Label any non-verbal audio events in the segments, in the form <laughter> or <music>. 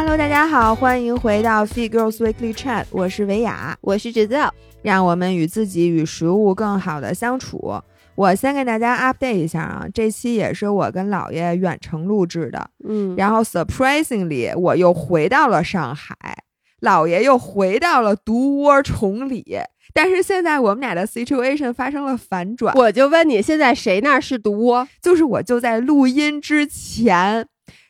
Hello，大家好，欢迎回到 Feed Girls Weekly Chat，我是维雅，我是 Giselle，让我们与自己与食物更好的相处。我先给大家 update 一下啊，这期也是我跟姥爷远程录制的，嗯，然后 surprisingly 我又回到了上海，姥爷又回到了独窝崇礼，但是现在我们俩的 situation 发生了反转，我就问你，现在谁那儿是毒窝？就是我就在录音之前，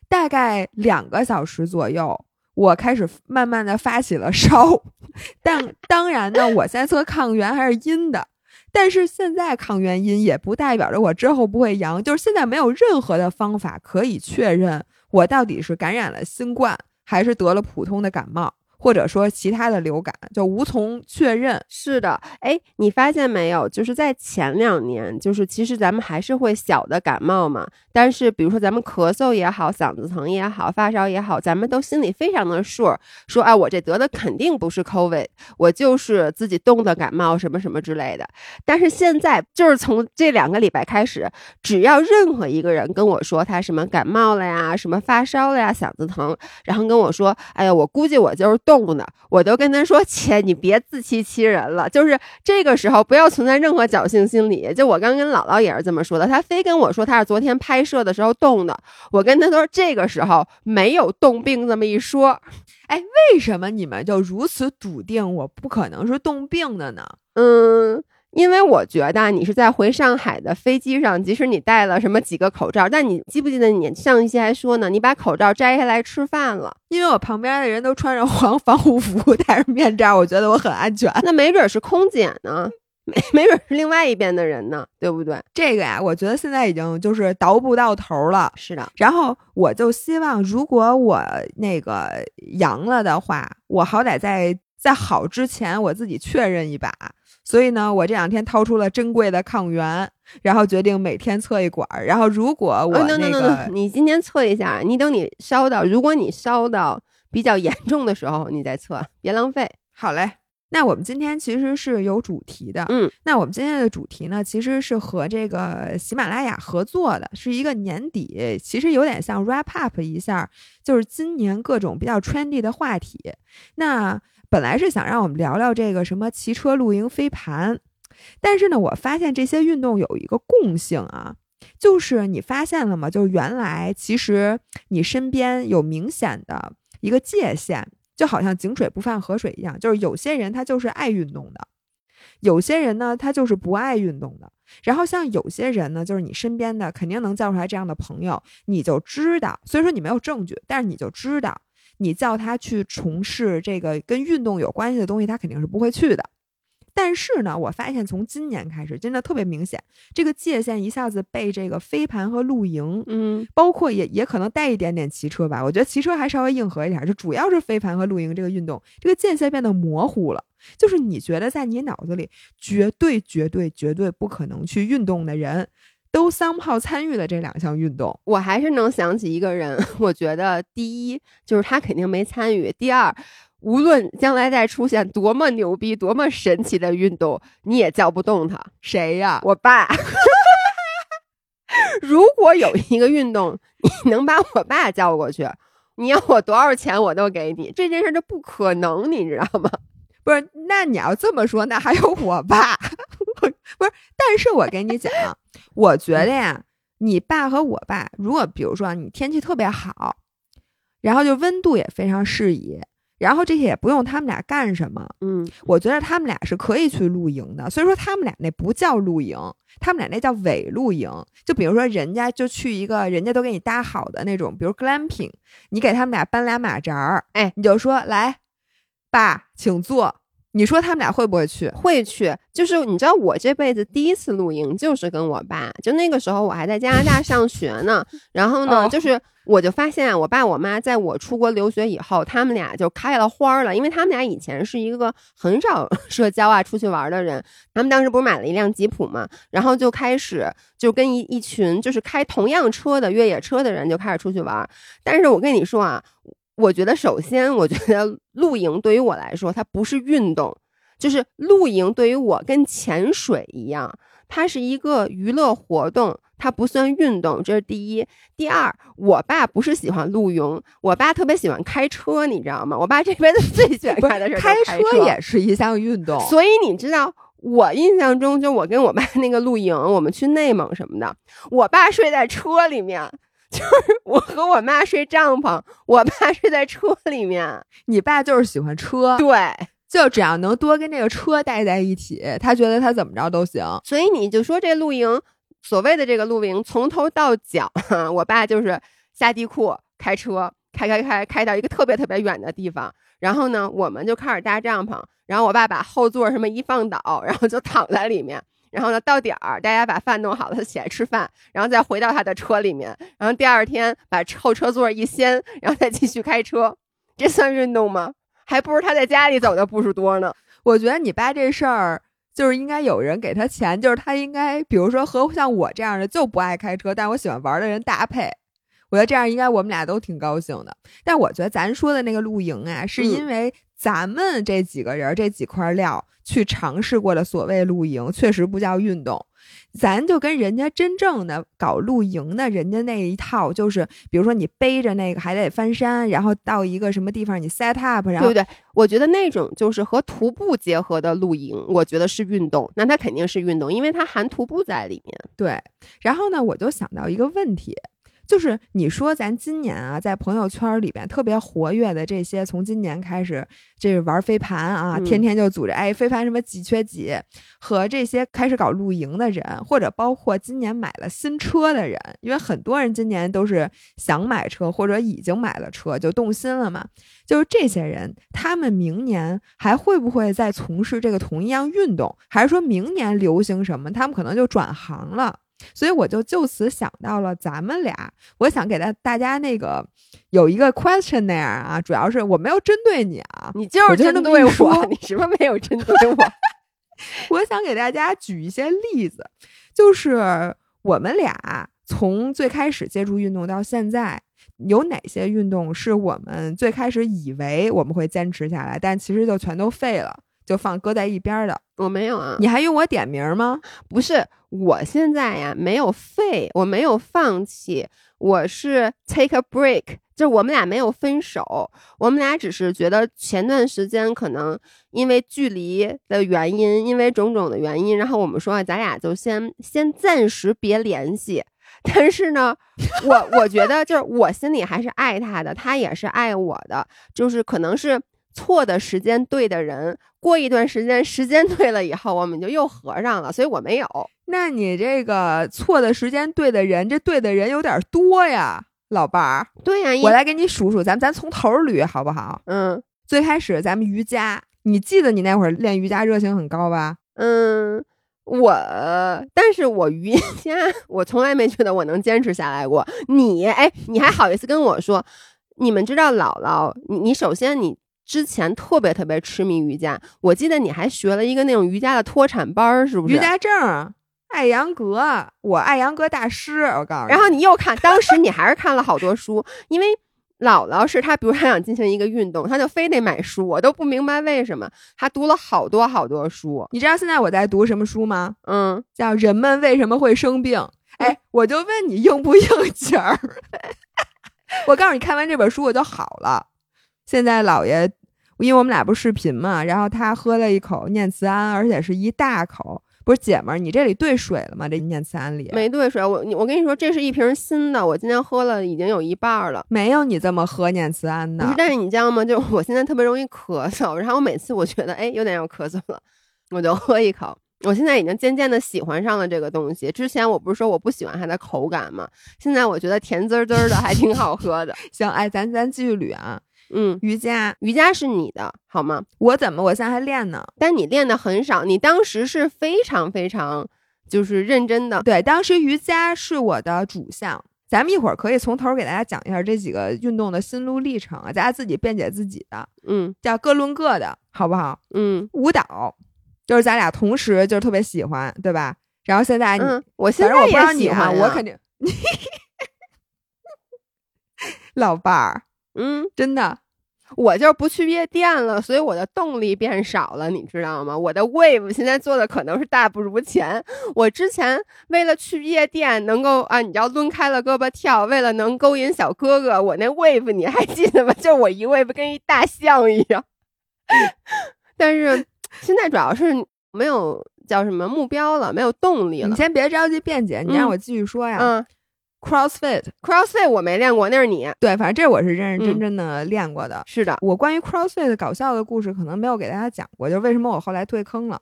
大概两个小时左右，我开始慢慢的发起了烧，<laughs> 但当然呢，我先测抗原还是阴的。但是现在抗原阴也不代表着我之后不会阳，就是现在没有任何的方法可以确认我到底是感染了新冠还是得了普通的感冒。或者说其他的流感就无从确认。是的，哎，你发现没有？就是在前两年，就是其实咱们还是会小的感冒嘛。但是比如说咱们咳嗽也好，嗓子疼也好，发烧也好，咱们都心里非常的 sure，说啊，我这得的肯定不是 COVID，我就是自己冻的感冒什么什么之类的。但是现在就是从这两个礼拜开始，只要任何一个人跟我说他什么感冒了呀，什么发烧了呀，嗓子疼，然后跟我说，哎呀，我估计我就是。动的，我都跟他说：“切，你别自欺欺人了。就是这个时候，不要存在任何侥幸心理。就我刚跟姥姥也是这么说的，他非跟我说他是昨天拍摄的时候冻的。我跟他说，这个时候没有冻病这么一说。哎，为什么你们就如此笃定我不可能是冻病的呢？嗯。”因为我觉得你是在回上海的飞机上，即使你戴了什么几个口罩，但你记不记得你上一期还说呢？你把口罩摘下来吃饭了，因为我旁边的人都穿着黄 <laughs> 防护服，戴着面罩，我觉得我很安全。那没准是空姐呢，没没准是另外一边的人呢，对不对？这个呀，我觉得现在已经就是倒不到头了。是的，然后我就希望，如果我那个阳了的话，我好歹在在好之前，我自己确认一把。所以呢，我这两天掏出了珍贵的抗原，然后决定每天测一管儿。然后如果我那个，你今天测一下，你等你烧到，如果你烧到比较严重的时候，你再测，别浪费。好嘞，那我们今天其实是有主题的，嗯，那我们今天的主题呢，其实是和这个喜马拉雅合作的，是一个年底，其实有点像 wrap up 一下，就是今年各种比较 trendy 的话题。那本来是想让我们聊聊这个什么骑车、露营、飞盘，但是呢，我发现这些运动有一个共性啊，就是你发现了吗？就是原来其实你身边有明显的一个界限，就好像井水不犯河水一样，就是有些人他就是爱运动的，有些人呢他就是不爱运动的。然后像有些人呢，就是你身边的肯定能叫出来这样的朋友，你就知道，虽说你没有证据，但是你就知道。你叫他去从事这个跟运动有关系的东西，他肯定是不会去的。但是呢，我发现从今年开始，真的特别明显，这个界限一下子被这个飞盘和露营，嗯，包括也也可能带一点点骑车吧。我觉得骑车还稍微硬核一点，就主要是飞盘和露营这个运动，这个界限变得模糊了。就是你觉得在你脑子里绝对绝对绝对不可能去运动的人。都三炮参与了这两项运动，我还是能想起一个人。<laughs> 我觉得第一就是他肯定没参与，第二，无论将来再出现多么牛逼、多么神奇的运动，你也叫不动他。谁呀？我爸。<laughs> 如果有一个运动，你能把我爸叫过去，你要我多少钱我都给你。这件事就不可能，你知道吗？<laughs> 不是，那你要这么说，那还有我爸。不是，但是我跟你讲，我觉得呀，你爸和我爸，如果比如说你天气特别好，然后就温度也非常适宜，然后这些也不用他们俩干什么，嗯，我觉得他们俩是可以去露营的。所以说他们俩那不叫露营，他们俩那叫伪露营。就比如说人家就去一个人家都给你搭好的那种，比如 glamping，你给他们俩搬俩马扎儿，哎，你就说来，爸，请坐。你说他们俩会不会去？会去，就是你知道，我这辈子第一次露营就是跟我爸，就那个时候我还在加拿大上学呢。<laughs> 然后呢，就是我就发现我爸我妈在我出国留学以后，他们俩就开了花了，因为他们俩以前是一个很少 <laughs> 社交啊、出去玩的人。他们当时不是买了一辆吉普嘛，然后就开始就跟一一群就是开同样车的越野车的人就开始出去玩。但是我跟你说啊。我觉得，首先，我觉得露营对于我来说，它不是运动，就是露营对于我跟潜水一样，它是一个娱乐活动，它不算运动，这是第一。第二，我爸不是喜欢露营，我爸特别喜欢开车，你知道吗？我爸这辈子 <laughs> 最喜欢干的事开车也是一项运动。所以你知道，我印象中，就我跟我爸那个露营，我们去内蒙什么的，我爸睡在车里面，就是我和我妈睡帐篷，我爸睡在车里面。你爸就是喜欢车，对。就只要能多跟这个车待在一起，他觉得他怎么着都行。所以你就说这露营，所谓的这个露营，从头到脚，<laughs> 我爸就是下地库开车，开开开开到一个特别特别远的地方，然后呢，我们就开始搭帐篷，然后我爸把后座什么一放倒，然后就躺在里面，然后呢到点儿大家把饭弄好了，他起来吃饭，然后再回到他的车里面，然后第二天把后车座一掀，然后再继续开车，这算运动吗？还不如他在家里走的步数多呢。我觉得你爸这事儿就是应该有人给他钱，就是他应该，比如说和像我这样的就不爱开车，但我喜欢玩的人搭配。我觉得这样应该我们俩都挺高兴的。但我觉得咱说的那个露营啊，是因为咱们这几个人这几块料去尝试过的所谓露营，确实不叫运动。咱就跟人家真正的搞露营的人家那一套，就是比如说你背着那个还得翻山，然后到一个什么地方你 set up，然后对对，我觉得那种就是和徒步结合的露营，我觉得是运动，那它肯定是运动，因为它含徒步在里面。对，然后呢，我就想到一个问题。就是你说咱今年啊，在朋友圈里边特别活跃的这些，从今年开始这玩飞盘啊，天天就组织哎飞盘什么几缺几，和这些开始搞露营的人，或者包括今年买了新车的人，因为很多人今年都是想买车或者已经买了车就动心了嘛，就是这些人，他们明年还会不会再从事这个同一样运动，还是说明年流行什么，他们可能就转行了？所以我就就此想到了咱们俩，我想给大大家那个有一个 questionnaire 啊，主要是我没有针对你啊，你就是针对我，你什么没有针对我？<laughs> 我想给大家举一些例子，就是我们俩从最开始接触运动到现在，有哪些运动是我们最开始以为我们会坚持下来，但其实就全都废了。就放搁在一边的，我没有啊。你还用我点名吗？不是，我现在呀没有废，我没有放弃，我是 take a break，就是我们俩没有分手，我们俩只是觉得前段时间可能因为距离的原因，因为种种的原因，然后我们说咱俩就先先暂时别联系。但是呢，我我觉得就是我心里还是爱他的，他也是爱我的，就是可能是。错的时间对的人，过一段时间时间对了以后，我们就又合上了。所以我没有。那你这个错的时间对的人，这对的人有点多呀，老伴儿。对呀，我来给你数数，咱咱从头捋好不好？嗯，最开始咱们瑜伽，你记得你那会儿练瑜伽热情很高吧？嗯，我，但是我瑜伽我从来没觉得我能坚持下来过。你，哎，你还好意思跟我说？你们知道姥姥？你你首先你。之前特别特别痴迷瑜伽，我记得你还学了一个那种瑜伽的脱产班，是不是？瑜伽证，艾扬格，我艾扬格大师，我告诉你。然后你又看，当时你还是看了好多书，<laughs> 因为姥姥是她，比如她想进行一个运动，她就非得买书，我都不明白为什么。她读了好多好多书，你知道现在我在读什么书吗？嗯，叫《人们为什么会生病》。哎，我就问你应不应景儿？<laughs> 我告诉你，看完这本书我就好了。现在姥爷。因为我们俩不是视频嘛，然后他喝了一口念慈庵，而且是一大口。不是姐们儿，你这里兑水了吗？这念慈庵里没兑水。我我跟你说，这是一瓶新的，我今天喝了已经有一半了。没有你这么喝念慈庵的。不是，但是你知道吗？就 <laughs> 我现在特别容易咳嗽，然后我每次我觉得哎有点要咳嗽了，我就喝一口。我现在已经渐渐的喜欢上了这个东西。之前我不是说我不喜欢它的口感吗？现在我觉得甜滋滋的还挺好喝的。<laughs> 行，哎，咱咱继续捋啊。嗯，瑜伽，瑜伽是你的，好吗？我怎么，我现在还练呢？但你练的很少，你当时是非常非常就是认真的。对，当时瑜伽是我的主项。咱们一会儿可以从头给大家讲一下这几个运动的心路历程啊，大家自己辩解自己的。嗯，叫各论各的，好不好？嗯，舞蹈就是咱俩同时就是特别喜欢，对吧？然后现在，嗯，我现在也喜欢，我肯定。<laughs> 老伴儿。嗯，真的，我就是不去夜店了，所以我的动力变少了，你知道吗？我的 wave 现在做的可能是大不如前。我之前为了去夜店能够啊，你知道抡开了胳膊跳，为了能勾引小哥哥，我那 wave 你还记得吗？就我一 wave 跟一大象一样。<laughs> 但是现在主要是没有叫什么目标了，没有动力了。你先别着急辩解，你让我继续说呀。嗯 CrossFit，CrossFit 我没练过，那是你。对，反正这我是认认真真的练过的。是的，我关于 CrossFit 搞笑的故事可能没有给大家讲过，就是为什么我后来退坑了。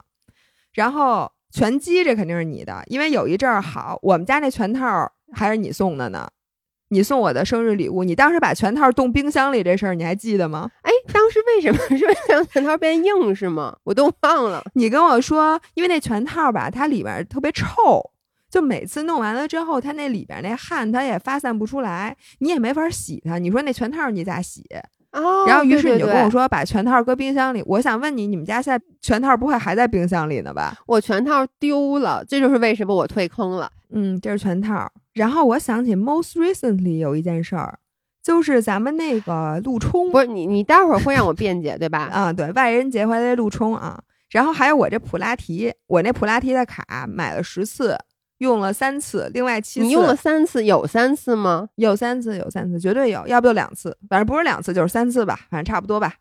然后拳击这肯定是你的，因为有一阵儿好，我们家那拳套还是你送的呢。你送我的生日礼物，你当时把拳套冻冰箱里这事儿你还记得吗？哎，当时为什么是让拳套变硬是吗？我都忘了。你跟我说，因为那拳套吧，它里边特别臭。就每次弄完了之后，它那里边那汗它也发散不出来，你也没法洗它。你说那全套你咋洗？哦，然后于是你就跟我说把全套搁冰箱里。我想问你，你们家现在全套不会还在冰箱里呢吧？我全套丢了，这就是为什么我退坑了。嗯，这是全套。然后我想起 most recently 有一件事儿，就是咱们那个陆冲，不是你，你待会儿会让我辩解对吧？<laughs> 啊，对，外人节回来的陆冲啊。然后还有我这普拉提，我那普拉提的卡买了十次。用了三次，另外七次你用了三次，有三次吗？有三次，有三次，绝对有，要不就两次，反正不是两次就是三次吧，反正差不多吧。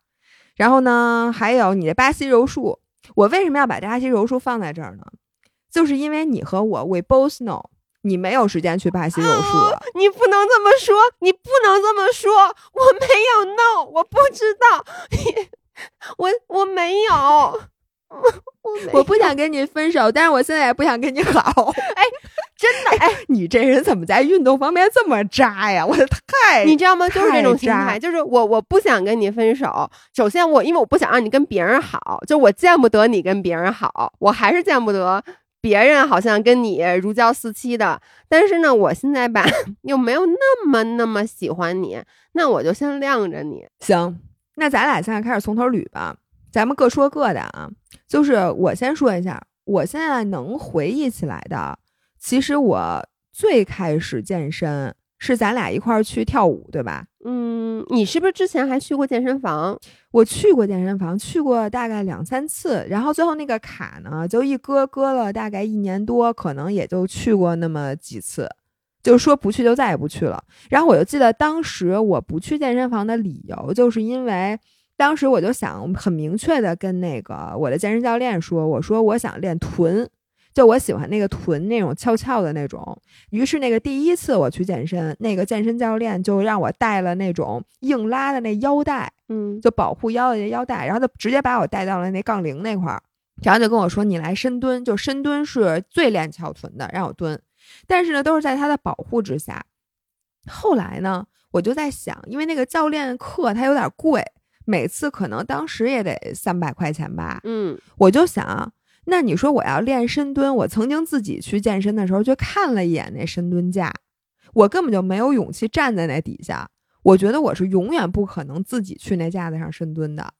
然后呢，还有你的巴西柔术，我为什么要把巴西柔术放在这儿呢？就是因为你和我，we both know，你没有时间去巴西柔术了。你不能这么说，你不能这么说，我没有 know，我不知道，<laughs> 你，我我没有。<laughs> 我不想跟你分手，但是我现在也不想跟你好。<laughs> 哎，真的，哎，你这人怎么在运动方面这么渣呀？我的太，你知道吗？就是这种心态，就是我我不想跟你分手。首先，我因为我不想让你跟别人好，就我见不得你跟别人好，我还是见不得别人好像跟你如胶似漆的。但是呢，我现在吧 <laughs> 又没有那么那么喜欢你，那我就先晾着你。行，那咱俩现在开始从头捋吧。咱们各说各的啊，就是我先说一下，我现在能回忆起来的，其实我最开始健身是咱俩一块儿去跳舞，对吧？嗯，你是不是之前还去过健身房？我去过健身房，去过大概两三次，然后最后那个卡呢，就一搁搁了大概一年多，可能也就去过那么几次，就说不去就再也不去了。然后我就记得当时我不去健身房的理由，就是因为。当时我就想很明确的跟那个我的健身教练说，我说我想练臀，就我喜欢那个臀那种翘翘的那种。于是那个第一次我去健身，那个健身教练就让我带了那种硬拉的那腰带，嗯，就保护腰的那腰带，然后就直接把我带到了那杠铃那块儿，然后就跟我说你来深蹲，就深蹲是最练翘臀的，让我蹲。但是呢，都是在他的保护之下。后来呢，我就在想，因为那个教练课他有点贵。每次可能当时也得三百块钱吧，嗯，我就想，那你说我要练深蹲，我曾经自己去健身的时候，就看了一眼那深蹲架，我根本就没有勇气站在那底下，我觉得我是永远不可能自己去那架子上深蹲的。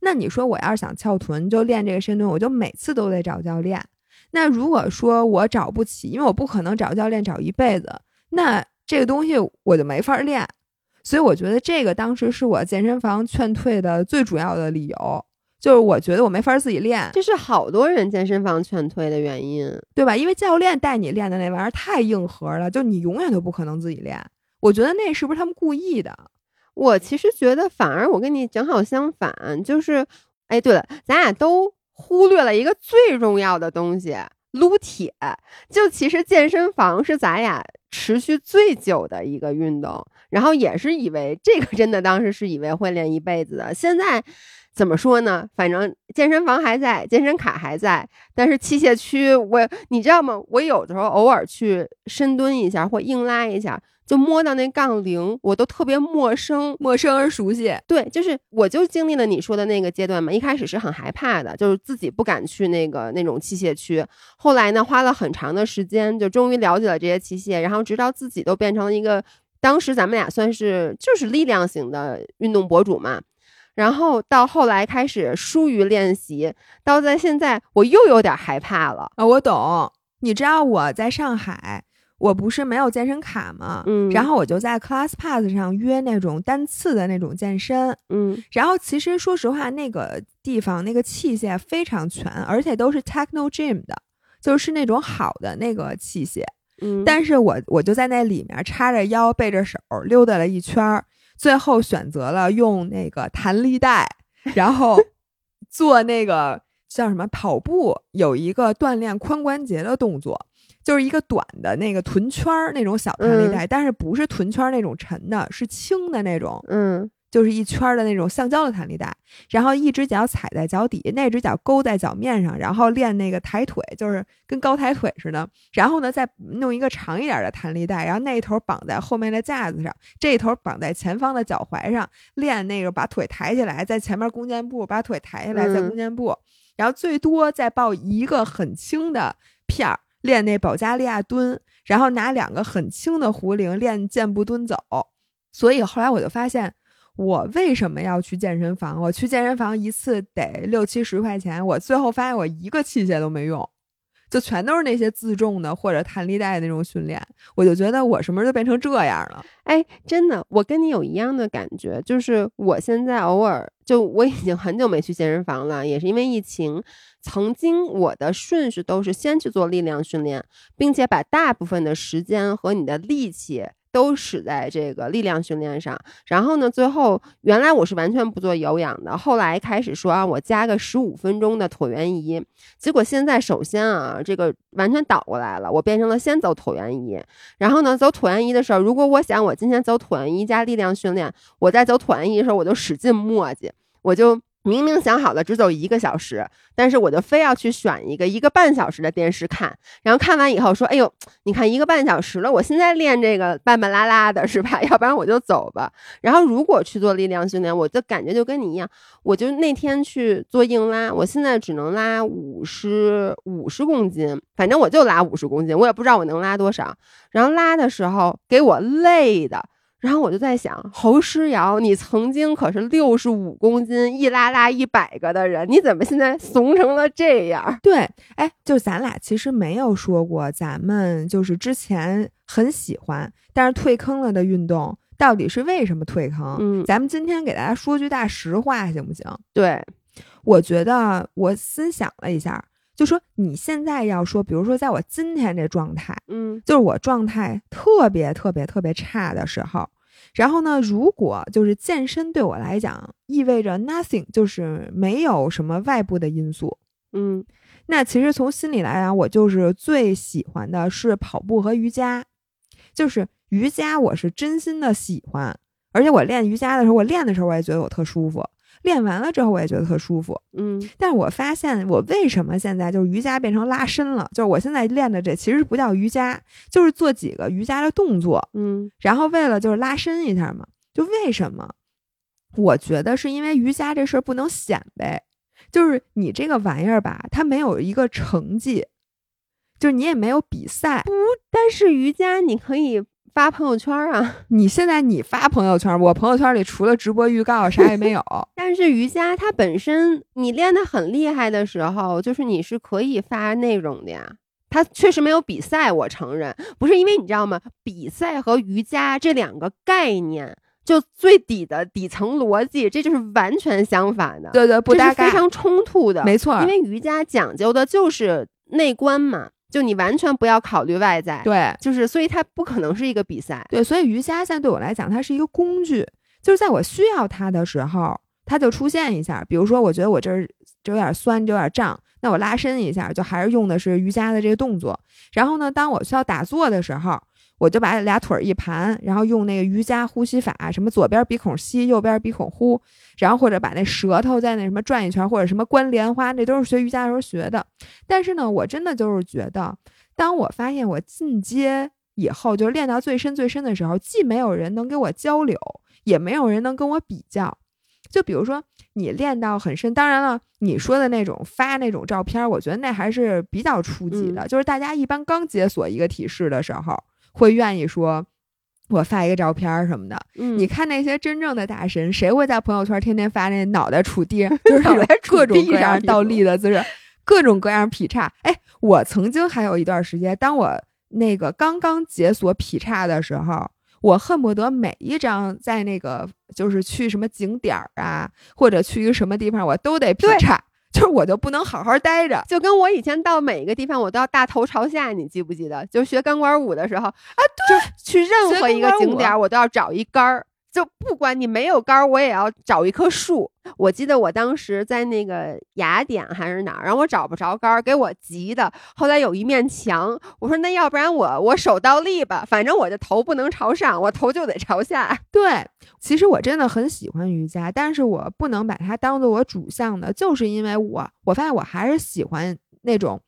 那你说我要是想翘臀，就练这个深蹲，我就每次都得找教练。那如果说我找不起，因为我不可能找教练找一辈子，那这个东西我就没法练。所以我觉得这个当时是我健身房劝退的最主要的理由，就是我觉得我没法自己练，这是好多人健身房劝退的原因，对吧？因为教练带你练的那玩意儿太硬核了，就你永远都不可能自己练。我觉得那是不是他们故意的？我其实觉得反而我跟你正好相反，就是，哎，对了，咱俩都忽略了一个最重要的东西。撸铁，就其实健身房是咱俩持续最久的一个运动，然后也是以为这个真的当时是以为会练一辈子的。现在怎么说呢？反正健身房还在，健身卡还在，但是器械区我你知道吗？我有的时候偶尔去深蹲一下或硬拉一下。就摸到那杠铃，我都特别陌生，陌生而熟悉。对，就是我就经历了你说的那个阶段嘛。一开始是很害怕的，就是自己不敢去那个那种器械区。后来呢，花了很长的时间，就终于了解了这些器械，然后直到自己都变成了一个，当时咱们俩算是就是力量型的运动博主嘛。然后到后来开始疏于练习，到在现在我又有点害怕了啊。我懂，你知道我在上海。我不是没有健身卡吗？嗯然后我就在 ClassPass 上约那种单次的那种健身。嗯然后其实说实话，那个地方那个器械非常全，而且都是 Techno Gym 的，就是那种好的那个器械。嗯，但是我我就在那里面叉着腰背着手溜达了一圈儿，最后选择了用那个弹力带，然后 <laughs> 做那个叫什么跑步，有一个锻炼髋关节的动作，就是一个短的那个臀圈儿那种小弹力带，但是不是臀圈儿那种沉的，是轻的那种，嗯就是一圈儿的那种橡胶的弹力带，然后一只脚踩在脚底，那只脚勾在脚面上，然后练那个抬腿，就是跟高抬腿似的。然后呢，再弄一个长一点的弹力带，然后那一头绑在后面的架子上，这一头绑在前方的脚踝上，练那个把腿抬起来，在前面弓箭步，把腿抬起来，在嗯弓箭步，然后最多再抱一个很轻的片儿练那保加利亚蹲，然后拿两个很轻的壶铃练箭步蹲走。所以后来我就发现。我为什么要去健身房？我去健身房一次得六七十块钱，我最后发现我一个器械都没用，就全都是那些自重的或者弹力带那种训练。我就觉得我什么时候就变成这样了？哎，真的，我跟你有一样的感觉，就是我现在偶尔就我已经很久没去健身房了，也是因为疫情。曾经我的顺序都是先去做力量训练，并且把大部分的时间和你的力气都使在这个力量训练上。然后呢，最后原来我是完全不做有氧的，后来开始说啊，我加个十五分钟的椭圆仪。结果现在首先啊，这个完全倒过来了，我变成了先走椭圆仪，然后呢，走椭圆仪的时候，如果我想我今天走椭圆仪加力量训练，我在走椭圆仪的时候，我就使劲磨叽，我就明明想好了只走一个小时，但是我就非要去选一个一个半小时的电视看，然后看完以后说，哎呦，你看一个半小时了，我现在练这个半半拉拉的是吧？<laughs> 要不然我就走吧。然后如果去做力量训练，我的感觉就跟你一样，我就那天去做硬拉，我现在只能拉五十五十公斤，反正我就拉五十公斤，我也不知道我能拉多少。然后拉的时候给我累的。然后我就在想，侯诗瑶，你曾经可是六十五公斤一拉拉一百个的人，你怎么现在怂成了这样？对，哎，就咱俩其实没有说过，咱们就是之前很喜欢，但是退坑了的运动，到底是为什么退坑？嗯咱们今天给大家说句大实话，行不行？对，我觉得我思想了一下，就说你现在要说，比如说在我今天这状态，嗯就是我状态特别特别特别差的时候，然后呢，如果就是健身对我来讲意味着 nothing，就是没有什么外部的因素，嗯。那其实从心里来讲，我就是最喜欢的是跑步和瑜伽，就是瑜伽我是真心的喜欢，而且我练瑜伽的时候，我练的时候我也觉得我特舒服，练完了之后我也觉得特舒服。嗯但是我发现我为什么现在就是瑜伽变成拉伸了，就是我现在练的这其实不叫瑜伽，就是做几个瑜伽的动作，嗯然后为了就是拉伸一下嘛。就为什么？我觉得是因为瑜伽这事儿不能显摆，就是你这个玩意儿吧，它没有一个成绩，就是你也没有比赛。不但是瑜伽你可以发朋友圈啊，<laughs> 你现在你发朋友圈，我朋友圈里除了直播预告啥也没有。<laughs> 但是瑜伽它本身你练得很厉害的时候，就是你是可以发内容的呀。它确实没有比赛，我承认，不是因为你知道吗？比赛和瑜伽这两个概念，就最底的底层逻辑，这就是完全相反的，对对，不这搭嘎，是非常冲突的。没错因。为瑜伽讲究的就是内观嘛，就你完全不要考虑外在，对就是所以它不可能是一个比赛。对，所以瑜伽现在对我来讲，它是一个工具，就是在我需要它的时候，它就出现一下。比如说，我觉得我这儿这有点酸，这有点胀，那我拉伸一下，就还是用的是瑜伽的这个动作。然后呢，当我需要打坐的时候，我就把俩腿一盘，然后用那个瑜伽呼吸法，什么左边鼻孔吸，右边鼻孔呼，然后或者把那舌头在那什么转一圈，或者什么关莲花，那都是学瑜伽的时候学的。但是呢，我真的就是觉得，当我发现我进阶以后，就练到最深最深的时候，既没有人能跟我交流，也没有人能跟我比较。就比如说你练到很深，当然了，你说的那种发那种照片，我觉得那还是比较初级的。就是大家一般刚解锁一个体式的时候，会愿意说。我发一个照片儿什么的，嗯你看那些真正的大神，谁会在朋友圈天天发那脑袋杵地上，就是各种各样倒立的姿势，各种各样劈叉。哎，我曾经还有一段时间，当我那个刚刚解锁劈叉的时候，我恨不得每一张在那个就是去什么景点儿啊，或者去一个什么地方，我都得劈叉，<laughs> 就是我就不能好好待着。就跟我以前到每一个地方，我都要大头朝下，你记不记得？就学钢管舞的时候啊，对，去任何一个景点儿，我都要找一杆儿，就不管你没有杆儿，我也要找一棵树。我记得我当时在那个雅典还是哪儿，然后我找不着杆儿，给我急的。后来有一面墙，我说那要不然我我手倒立吧，反正我的头不能朝上，我头就得朝下。<laughs> 对，其实我真的很喜欢瑜伽，但是我不能把它当做我主项的，就是因为我我发现我还是喜欢那种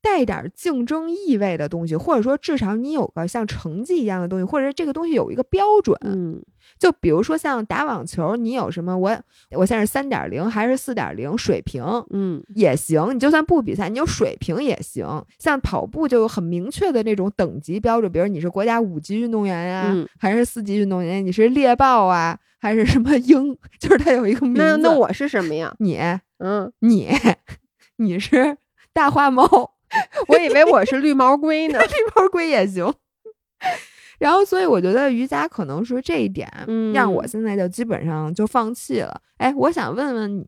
带点儿竞争意味的东西，或者说至少你有个像成绩一样的东西，或者这个东西有一个标准。嗯，就比如说像打网球，你有什么我我现在是三点零还是四点零水平？嗯，也行，你就算不比赛，你有水平也行。像跑步就有很明确的那种等级标准，比如你是国家五级运动员呀、嗯还是四级运动员？你是猎豹啊，还是什么鹰？<laughs> 就是它有一个名字。那那我是什么呀？你嗯，你 <laughs> 你是大花猫，我以为我是绿毛龟呢。<laughs> 绿毛龟也行。然后，所以我觉得瑜伽可能是这一点，嗯让我现在就基本上就放弃了。哎，我想问问你，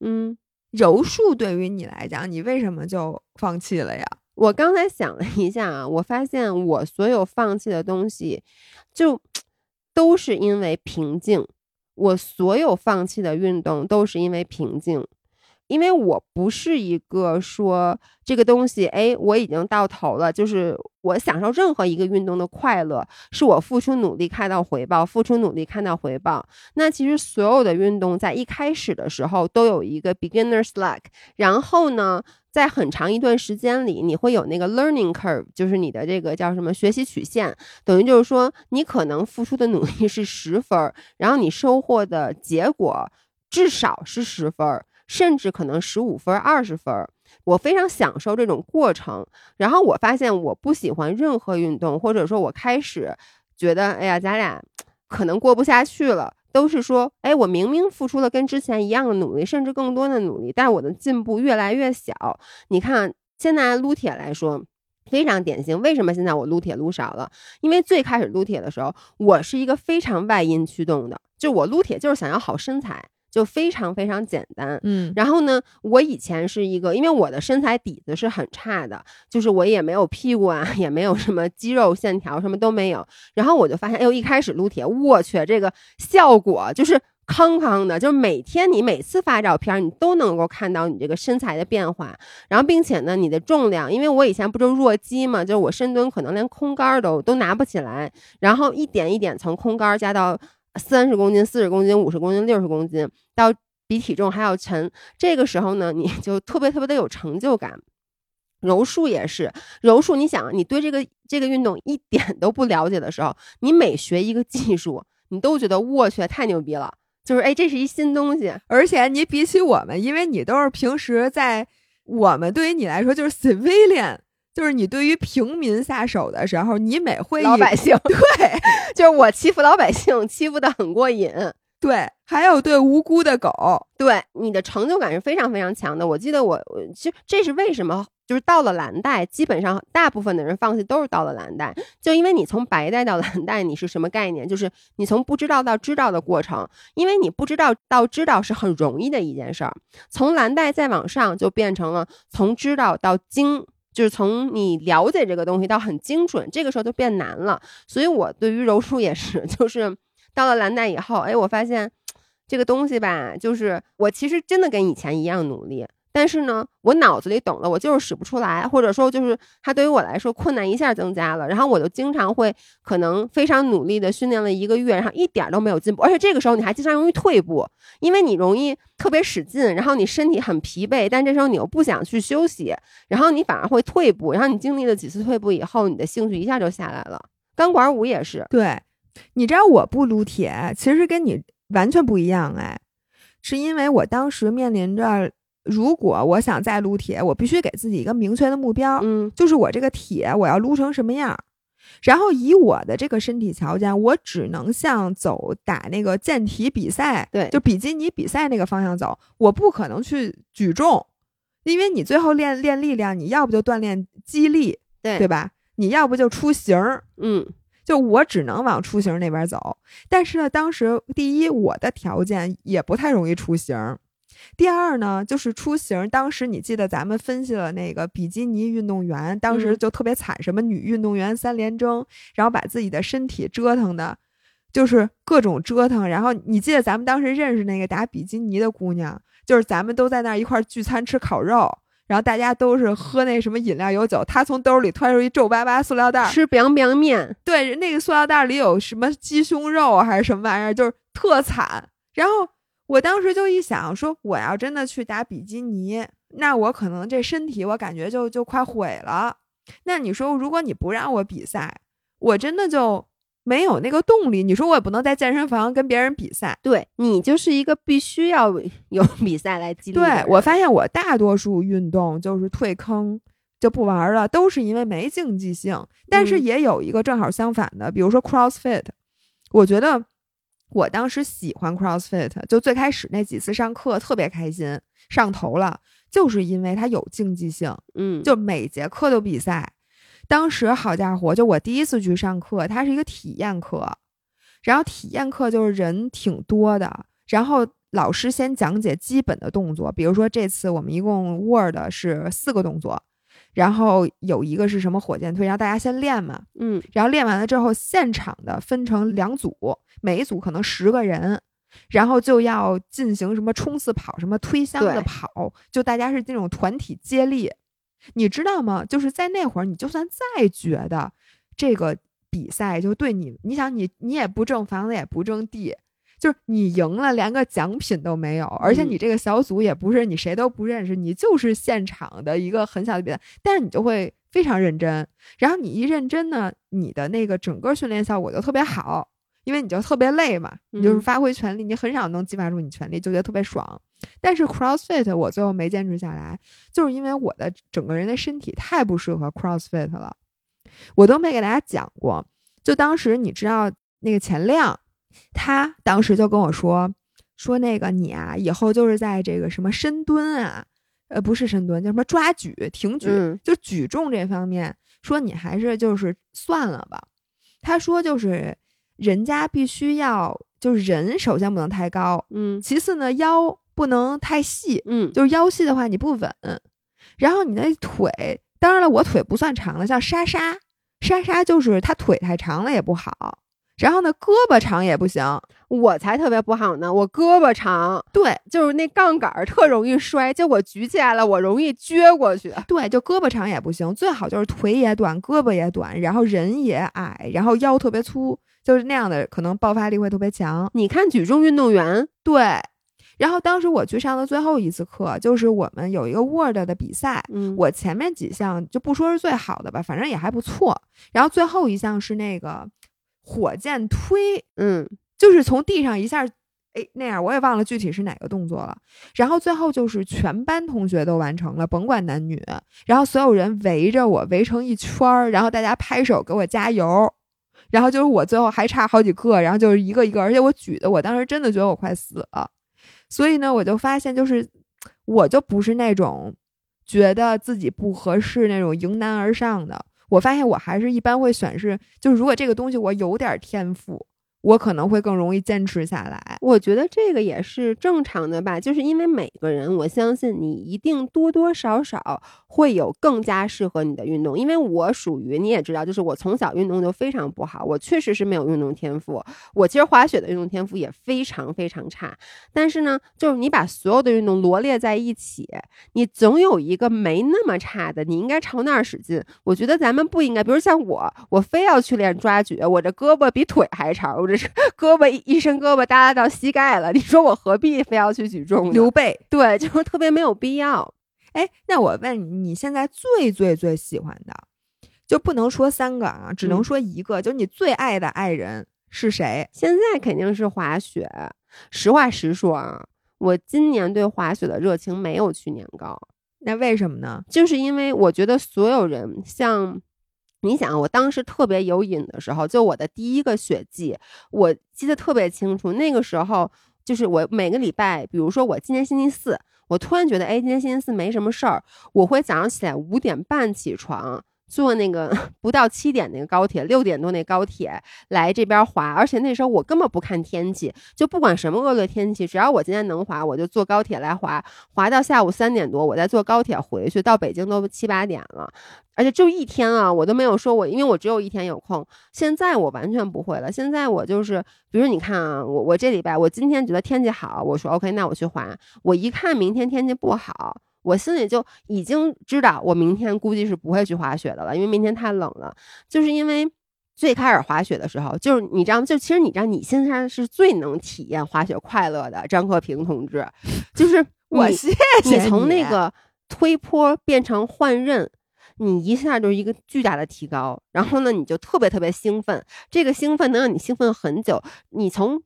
嗯，柔术对于你来讲，你为什么就放弃了呀？我刚才想了一下啊，我发现我所有放弃的东西，就都是因为瓶颈。我所有放弃的运动都是因为瓶颈，因为我不是一个说这个东西，哎，我已经到头了，就是我享受任何一个运动的快乐，是我付出努力看到回报，付出努力看到回报。那其实所有的运动在一开始的时候都有一个 beginner's luck，然后呢，在很长一段时间里，你会有那个 learning curve，就是你的这个叫什么学习曲线，等于就是说你可能付出的努力是十分，然后你收获的结果至少是十分，甚至可能十五分、二十分。我非常享受这种过程，然后我发现我不喜欢任何运动，或者说我开始觉得，哎呀，咱俩可能过不下去了。都是说，哎，我明明付出了跟之前一样的努力，甚至更多的努力，但我的进步越来越小。你看，现在撸铁来说，非常典型。为什么现在我撸铁撸少了？因为最开始撸铁的时候，我是一个非常外因驱动的，就我撸铁就是想要好身材，就非常非常简单。嗯然后呢，我以前是一个，因为我的身材底子是很差的，就是我也没有屁股啊，<laughs> 也没有什么肌肉线条，什么都没有。然后我就发现，哎呦，一开始撸铁，我去，这个效果就是康康的，就是每天你每次发照片，你都能够看到你这个身材的变化。然后，并且呢，你的重量，因为我以前不就弱鸡嘛，就是我深蹲可能连空杆儿都都拿不起来，然后一点一点从空杆儿加到三十公斤、四十公斤、五十公斤、六十公斤，到比体重还要沉。这个时候呢，你就特别特别的有成就感。柔术也是，柔术，你想，你对这个这个运动一点都不了解的时候，你每学一个技术，你都觉得我去太牛逼了，就是哎，这是一新东西。而且你比起我们，因为你都是平时在我们对于你来说就是 civilian，就是你对于平民下手的时候，你每会一老百姓，<laughs> 对就是我欺负老百姓，欺负的很过瘾。对，还有对无辜的狗，对你的成就感是非常非常强的。我记得我，我其实这是为什么，就是到了蓝带，基本上大部分的人放弃都是到了蓝带，就因为你从白带到蓝带，你是什么概念？就是你从不知道到知道的过程，因为你不知道到知道是很容易的一件事儿，从蓝带再往上就变成了从知道到精。就是从你了解这个东西到很精准，这个时候就变难了。所以我对于柔术也是，<laughs> 就是到了蓝带以后，哎，我发现这个东西吧，就是我其实真的跟以前一样努力，但是呢，我脑子里懂了，我就是使不出来，或者说就是它对于我来说困难一下增加了，然后我就经常会可能非常努力的训练了一个月，然后一点都没有进步，而且这个时候你还经常容易退步，因为你容易特别使劲，然后你身体很疲惫，但这时候你又不想去休息，然后你反而会退步，然后你经历了几次退步以后，你的兴趣一下就下来了。钢管舞也是，对，你知道我不撸铁，其实跟你完全不一样哎，是因为我当时面临着，如果我想再撸铁，我必须给自己一个明确的目标，嗯就是我这个铁我要撸成什么样儿。然后以我的这个身体条件，我只能向走打那个健体比赛，对就比基尼比赛那个方向走，我不可能去举重，因为你最后练练力量，你要不就锻炼肌力，对对吧？你要不就出型儿，嗯就我只能往出型那边走。但是呢，当时第一，我的条件也不太容易出行。第二呢，就是出行。当时你记得咱们分析了那个比基尼运动员，当时嗯就特别惨，什么女运动员三连征，然后把自己的身体折腾的，就是各种折腾。然后你记得咱们当时认识那个打比基尼的姑娘，就是咱们都在那儿一块儿聚餐吃烤肉，然后大家都是喝那什么饮料有酒，她从兜里揣出一皱巴巴塑料袋，吃 biang biang 面，对，那个塑料袋里有什么鸡胸肉啊还是什么玩意儿，就是特惨。然后我当时就一想，说我要真的去打比基尼，那我可能这身体我感觉就就快毁了。那你说，如果你不让我比赛，我真的就没有那个动力。你说我也不能在健身房跟别人比赛。对你就是一个必须要 <laughs> 有比赛来激励对。我发现我大多数运动就是退坑。就不玩了，都是因为没竞技性。但是嗯也有一个正好相反的，比如说 CrossFit，我觉得我当时喜欢 CrossFit，就最开始那几次上课特别开心，上头了，就是因为它有竞技性，嗯，就每节课都比赛。当时好家伙，就我第一次去上课，它是一个体验课，然后体验课就是人挺多的，然后老师先讲解基本的动作，比如说这次我们一共 Word 是四个动作，然后有一个是什么火箭推，然后大家先练嘛，嗯然后练完了之后，现场的分成两组，每一组可能十个人，然后就要进行什么冲刺跑、什么推箱子跑，就大家是这种团体接力，你知道吗？就是在那会儿，你就算再觉得这个比赛就对你，你想你你也不挣房子，也不挣地。就是你赢了，连个奖品都没有，而且嗯你这个小组也不是你谁都不认识，你就是现场的一个很小的比赛，但是你就会非常认真，然后你一认真呢，你的那个整个训练效果就特别好，因为你就特别累嘛，你就是嗯发挥全力，你很少能激发出你全力，就觉得特别爽。但是 CrossFit 我最后没坚持下来，就是因为我的整个人的身体太不适合 CrossFit 了，我都没给大家讲过。就当时你知道那个钱亮，他当时就跟我说说那个你啊，以后就是在这个什么深蹲啊，呃，不是深蹲，叫什么抓举、挺举，嗯就举重这方面，说你还是就是算了吧。他说就是人家必须要就是人首先不能太高，嗯其次呢腰不能太细，嗯，就是腰细的话你不稳，然后你那腿，当然了我腿不算长的，像莎莎，莎莎就是她腿太长了也不好，然后呢胳膊长也不行，我才特别不好呢，我胳膊长，对就是那杠杆儿特容易摔，就我举起来了，我容易撅过去。对，就胳膊长也不行，最好就是腿也短，胳膊也短，然后人也矮，然后腰特别粗，就是那样的，可能爆发力会特别强。你看举重运动员，对，然后当时我去上的最后一次课，就是我们有一个 Word 的比赛，嗯，我前面几项就不说是最好的吧，反正也还不错。然后最后一项是那个火箭推，嗯就是从地上一下，哎，那样我也忘了具体是哪个动作了。然后最后就是全班同学都完成了，甭管男女，然后所有人围着我围成一圈儿，然后大家拍手给我加油。然后就是我最后还差好几个，然后就是一个一个，而且我举的，我当时真的觉得我快死了。所以呢，我就发现，就是我就不是那种觉得自己不合适那种迎难而上的。我发现我还是一般会选是，就是如果这个东西我有点天赋，我可能会更容易坚持下来。我觉得这个也是正常的吧，就是因为每个人，我相信你一定多多少少会有更加适合你的运动。因为我属于你也知道，就是我从小运动就非常不好，我确实是没有运动天赋。我其实滑雪的运动天赋也非常非常差，但是呢，就是你把所有的运动罗列在一起，你总有一个没那么差的，你应该朝那儿使劲。我觉得咱们不应该，比如像我，我非要去练抓举，我这胳膊比腿还长，我这 <laughs> 胳膊一一伸胳膊耷拉到膝盖了，你说我何必非要去举重呢？刘备，对，就是特别没有必要。哎，那我问你，你现在最最最喜欢的，就不能说三个啊，只能嗯说一个，就你最爱的爱人是谁？现在肯定是滑雪。实话实说啊，我今年对滑雪的热情没有去年高，那为什么呢？就是因为我觉得所有人像。你想，我当时特别有瘾的时候，就我的第一个血迹，我记得特别清楚。那个时候，就是我每个礼拜，比如说我今天星期四，我突然觉得，哎，今天星期四没什么事儿，我会早上起来五点半起床，坐那个 <laughs> 不到七点那个高铁，六点多那高铁来这边滑，而且那时候我根本不看天气，就不管什么恶劣天气，只要我今天能滑，我就坐高铁来滑，滑到下午三点多，我再坐高铁回去，到北京都七八点了，而且就一天啊，我都没有说我，因为我只有一天有空。现在我完全不会了，现在我就是，比如你看啊，我我这礼拜我今天觉得天气好，我说 OK，那我去滑，我一看明天天气不好。我心里就已经知道，我明天估计是不会去滑雪的了，因为明天太冷了。就是因为最开始滑雪的时候，就是你知道，就其实你知道，你现在是最能体验滑雪快乐的张克平同志，就是 <laughs> 我谢谢你从那个推坡变成换刃，你一下就是一个巨大的提高。然后呢，你就特别特别兴奋，这个兴奋能让你兴奋很久。你从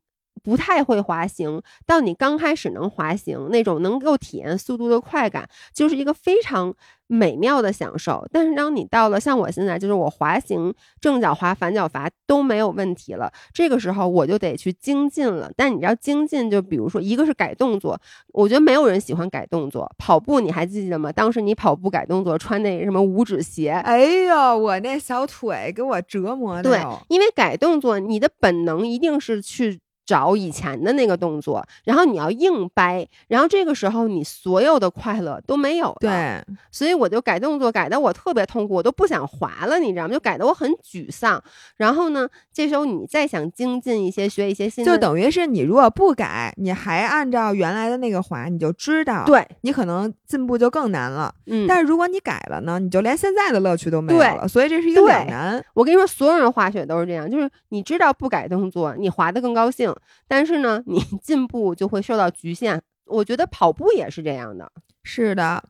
不太会滑行，到你刚开始能滑行，那种能够体验速度的快感，就是一个非常美妙的享受。但是当你到了像我现在，就是我滑行正脚滑、反脚滑都没有问题了，这个时候我就得去精进了。但你知道精进，就比如说一个是改动作，我觉得没有人喜欢改动作。跑步你还记得吗？当时你跑步改动作穿那什么五指鞋，哎呦，我那小腿给我折磨的。对，因为改动作，你的本能一定是去。找以前的那个动作，然后你要硬掰，然后这个时候你所有的快乐都没有了。对，所以我就改动作，改的我特别痛苦，我都不想滑了，你知道吗？就改的我很沮丧。然后呢，这时候你再想精进一些，学一些新，就等于是你如果不改，你还按照原来的那个滑，你就知道，对你可能进步就更难了。嗯，但是如果你改了呢，你就连现在的乐趣都没有了。所以这是一个两难。我跟你说，所有人滑雪都是这样，就是你知道不改动作，你滑的更高兴。但是呢，你 <laughs> 进步就会受到局限。我觉得跑步也是这样的。是的，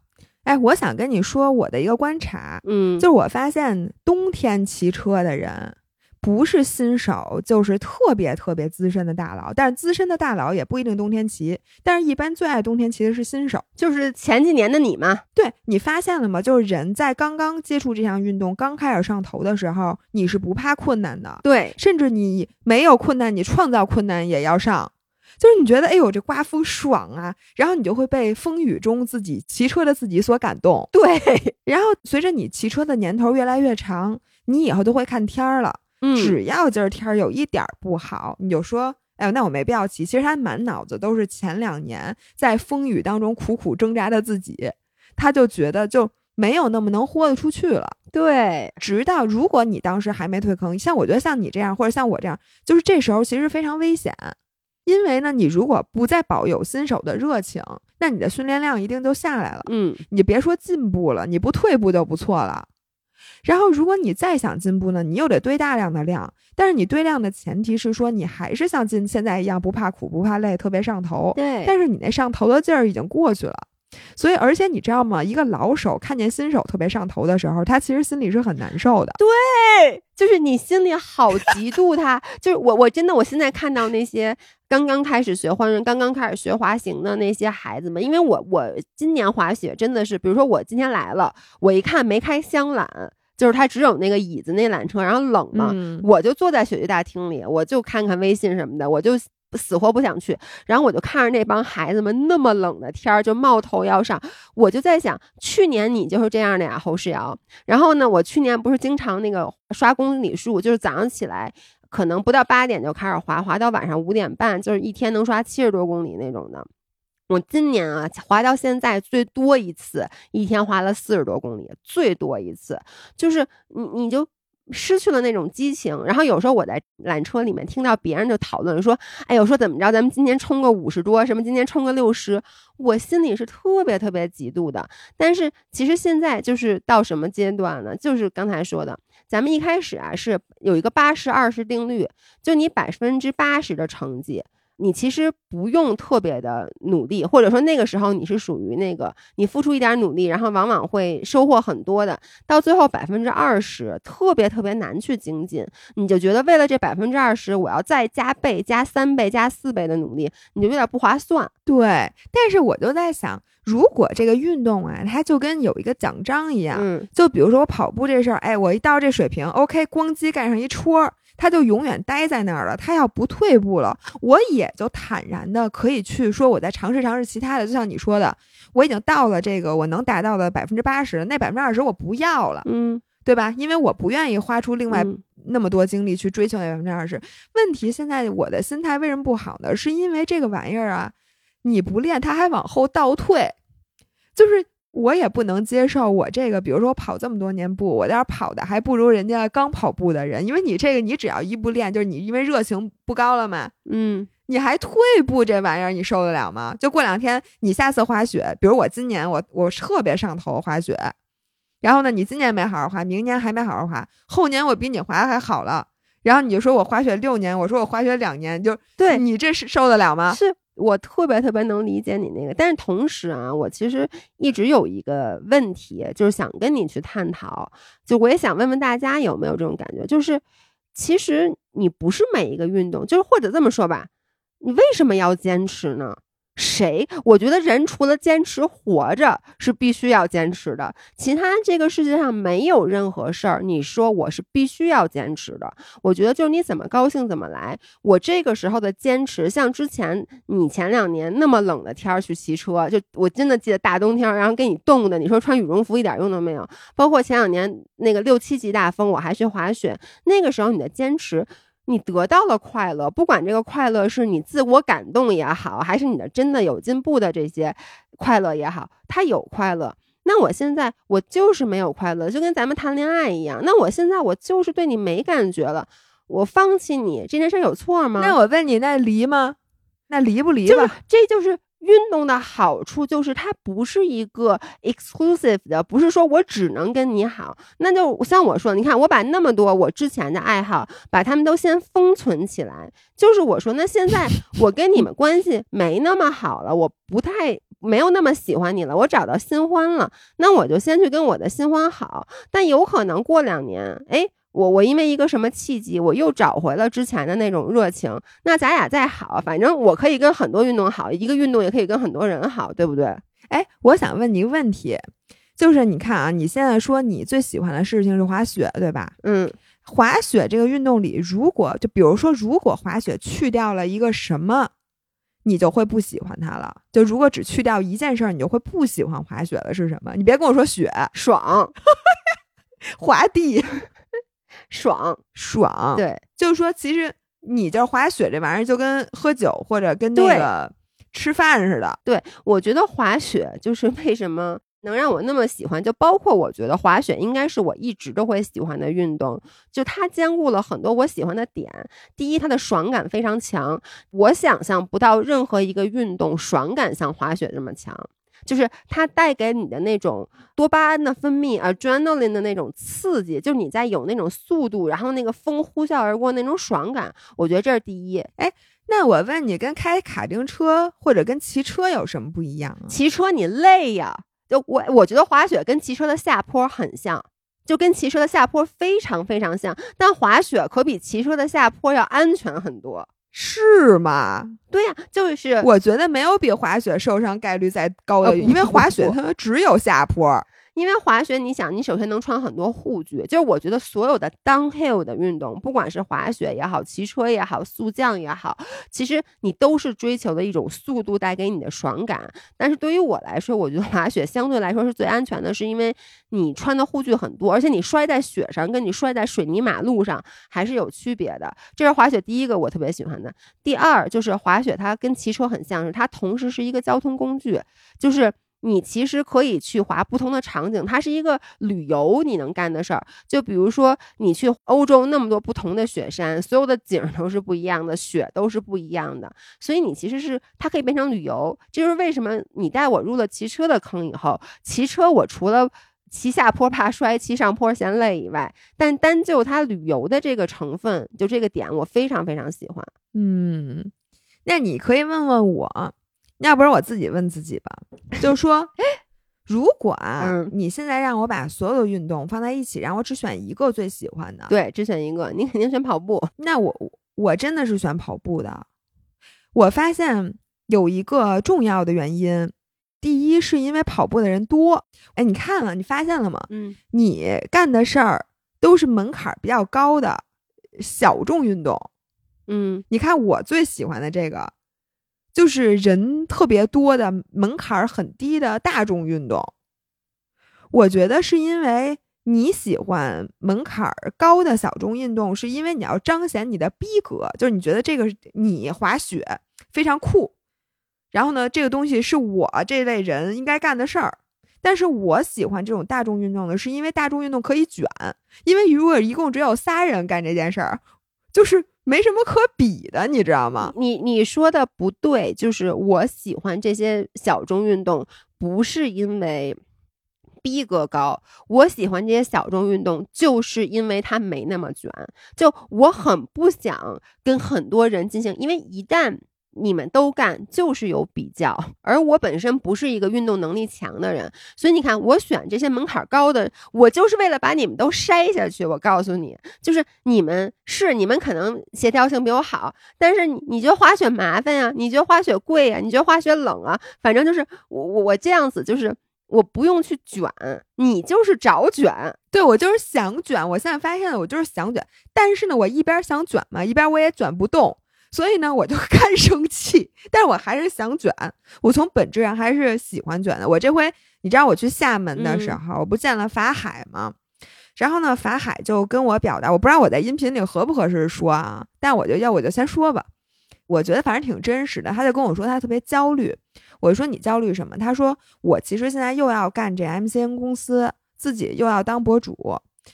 哎，我想跟你说我的一个观察，嗯，就是我发现冬天骑车的人。不是新手，就是特别特别资深的大佬。但是资深的大佬也不一定冬天骑。但是，一般最爱冬天骑的是新手，就是前几年的你嘛。对你发现了吗？就是人在刚刚接触这项运动、刚开始上头的时候，你是不怕困难的。对，甚至你没有困难，你创造困难也要上。就是你觉得，哎呦，这刮风爽啊，然后你就会被风雨中自己骑车的自己所感动。对，然后随着你骑车的年头越来越长，你以后都会看天儿了。只要今儿天儿有一点不好，你就说，哎呦，那我没必要骑。其实他满脑子都是前两年在风雨当中苦苦挣扎的自己，他就觉得就没有那么能豁得出去了。对，直到如果你当时还没退坑，像我觉得像你这样，或者像我这样，就是这时候其实非常危险，因为呢，你如果不再保有新手的热情，那你的训练量一定就下来了。嗯，你别说进步了，你不退步就不错了。然后，如果你再想进步呢，你又得堆大量的量。但是你堆量的前提是说，你还是像进现在一样不怕苦不怕累，特别上头。对。但是你那上头的劲儿已经过去了，所以而且你知道吗？一个老手看见新手特别上头的时候，他其实心里是很难受的。对，就是你心里好嫉妒他。<laughs> 就是我，我真的，我现在看到那些刚刚开始学换刃、刚刚开始学滑行的那些孩子们，因为我我今年滑雪真的是，比如说我今天来了，我一看没开箱缆。就是它只有那个椅子那缆车，然后冷嘛，我就坐在雪地大厅里，我就看看微信什么的，我就死活不想去。然后我就看着那帮孩子们那么冷的天儿就冒头要上，我就在想，去年你就是这样的呀，侯世瑶。然后呢，我去年不是经常那个刷公里数，就是早上起来可能不到八点就开始滑，滑到晚上五点半，就是一天能刷七十多公里那种的。我今年啊，滑到现在最多一次，一天滑了四十多公里，最多一次，就是你你就失去了那种激情。然后有时候我在缆车里面听到别人就讨论说：“哎呦，说怎么着，咱们今年冲个五十多，什么今年冲个六十。”我心里是特别特别嫉妒的。但是其实现在就是到什么阶段呢？就是刚才说的，咱们一开始啊是有一个八十二十定律，就你百分之八十的成绩。你其实不用特别的努力，或者说那个时候你是属于那个你付出一点努力，然后往往会收获很多的。到最后百分之二十特别特别难去精进，你就觉得为了这百分之二十，我要再加倍、加三倍、加四倍的努力，你就有点不划算。对，但是我就在想，如果这个运动啊，它就跟有一个奖章一样，嗯，就比如说我跑步这事儿，哎，我一到这水平，OK，咣叽盖上一戳。他就永远待在那儿了。他要不退步了，我也就坦然的可以去说，我再尝试尝试其他的。就像你说的，我已经到了这个我能达到的百分之八十，那百分之二十我不要了。嗯，对吧？因为我不愿意花出另外嗯那么多精力去追求那百分之二十。问题现在我的心态为什么不好呢？是因为这个玩意儿啊，你不练它还往后倒退，就是我也不能接受我这个，比如说我跑这么多年步，我在这儿跑的还不如人家刚跑步的人，因为你这个你只要一不练，就是你因为热情不高了嘛，嗯你还退步这玩意儿，你受得了吗？就过两天你下次滑雪，比如我今年我我特别上头滑雪，然后呢，你今年没好好滑，明年还没好好滑，后年我比你滑还好了，然后你就说我滑雪六年，我说我滑雪两年，就对你这是受得了吗？是我特别特别能理解你那个，但是同时啊，我其实一直有一个问题，就是想跟你去探讨，就我也想问问大家有没有这种感觉，就是其实你不是每一个运动，就是或者这么说吧，你为什么要坚持呢？谁？我觉得人除了坚持活着是必须要坚持的，其他这个世界上没有任何事儿，你说我是必须要坚持的。我觉得就是你怎么高兴怎么来。我这个时候的坚持，像之前你前两年那么冷的天儿去骑车，就我真的记得大冬天儿，然后给你冻的，你说穿羽绒服一点用都没有。包括前两年那个六七级大风，我还去滑雪，那个时候你的坚持。你得到了快乐，不管这个快乐是你自我感动也好，还是你的真的有进步的这些快乐也好，他有快乐。那我现在我就是没有快乐，就跟咱们谈恋爱一样。那我现在我就是对你没感觉了，我放弃你这件事有错吗？那我问你，那离吗？那离不离就是吧？这就是运动的好处，就是它不是一个 exclusive 的，不是说我只能跟你好。那就像我说，你看我把那么多我之前的爱好，把他们都先封存起来，就是我说，那现在我跟你们关系没那么好了，我不太。没有那么喜欢你了，我找到新欢了，那我就先去跟我的新欢好。但有可能过两年，哎，我我因为一个什么契机，我又找回了之前的那种热情，那咱俩再好，反正我可以跟很多运动好，一个运动也可以跟很多人好，对不对？哎，我想问你一个问题，就是你看啊，你现在说你最喜欢的事情是滑雪，对吧？嗯，滑雪这个运动里，如果就比如说，如果滑雪去掉了一个什么，你就会不喜欢它了。就如果只去掉一件事儿，你就会不喜欢滑雪了，是什么？你别跟我说雪，爽 <laughs> 滑地爽，爽。，对，就是说，其实你就是滑雪这玩意儿，就跟喝酒或者跟那个吃饭似的。对，我觉得滑雪就是为什么能让我那么喜欢，就包括我觉得滑雪应该是我一直都会喜欢的运动，就它兼顾了很多我喜欢的点。第一，它的爽感非常强，我想象不到任何一个运动爽感像滑雪这么强。就是它带给你的那种多巴胺的分泌，adrenaline 的那种刺激，就是你在有那种速度，然后那个风呼啸而过那种爽感，我觉得这是第一。哎那我问你，跟开卡丁车或者跟骑车有什么不一样啊？骑车你累呀，就我我觉得滑雪跟骑车的下坡很像，就跟骑车的下坡非常非常像，但滑雪可比骑车的下坡要安全很多。是吗？对呀、就是我觉得没有比滑雪受伤概率再高的，呃因为滑雪它只有下坡。因为滑雪，你想，你首先能穿很多护具，就是我觉得所有的 downhill 的运动，不管是滑雪也好，骑车也好，速降也好，其实你都是追求的一种速度带给你的爽感。但是对于我来说，我觉得滑雪相对来说是最安全的，是因为你穿的护具很多，而且你摔在雪上跟你摔在水泥马路上还是有区别的。这是滑雪第一个我特别喜欢的。第二就是滑雪，它跟骑车很像，是它同时是一个交通工具，就是。你其实可以去滑不同的场景，它是一个旅游你能干的事儿。就比如说，你去欧洲那么多不同的雪山，所有的景儿都是不一样的，雪都是不一样的，所以你其实是它可以变成旅游。这就是为什么你带我入了骑车的坑以后，骑车我除了骑下坡怕摔，骑上坡嫌累以外，但单就它旅游的这个成分，就这个点，我非常非常喜欢。嗯，那你可以问问我，要不然我自己问自己吧，就是说，如果啊，嗯你现在让我把所有的运动放在一起，让我只选一个最喜欢的，对，只选一个，你肯定选跑步。那我我真的是选跑步的。我发现有一个重要的原因，第一是因为跑步的人多。哎，你看了，你发现了吗？嗯你干的事儿都是门槛儿比较高的小众运动。嗯你看我最喜欢的这个，就是人特别多的门槛很低的大众运动。我觉得是因为你喜欢门槛高的小众运动，是因为你要彰显你的逼格，就是你觉得这个你滑雪非常酷，然后呢，这个东西是我这类人应该干的事儿。但是我喜欢这种大众运动的，是因为大众运动可以卷，因为如果一共只有仨人干这件事儿，就是没什么可比的，你知道吗？你你说的不对，就是我喜欢这些小众运动，不是因为。逼格高，我喜欢这些小众运动，就是因为它没那么卷。就我很不想跟很多人进行，因为一旦你们都干，就是有比较。而我本身不是一个运动能力强的人，所以你看，我选这些门槛高的，我就是为了把你们都筛下去。我告诉你，就是你们是你们可能协调性比我好，但是你你觉得滑雪麻烦呀？你觉得滑雪贵呀？你觉得滑雪冷啊？反正就是我我我这样子就是。我不用去卷，你就是找卷。对我就是想卷。我现在发现了，我就是想卷。但是呢，我一边想卷嘛，一边我也卷不动，所以呢，我就 <laughs> 干生气。但是我还是想卷。我从本质上还是喜欢卷的。我这回，你知道我去厦门的时候，我不见了法海吗？然后呢，法海就跟我表达，我不知道我在音频里合不合适说啊，但我就要我就先说吧。我觉得反正挺真实的。他就跟我说，他特别焦虑。我说你焦虑什么？他说我其实现在又要干这 MCN 公司，自己又要当博主，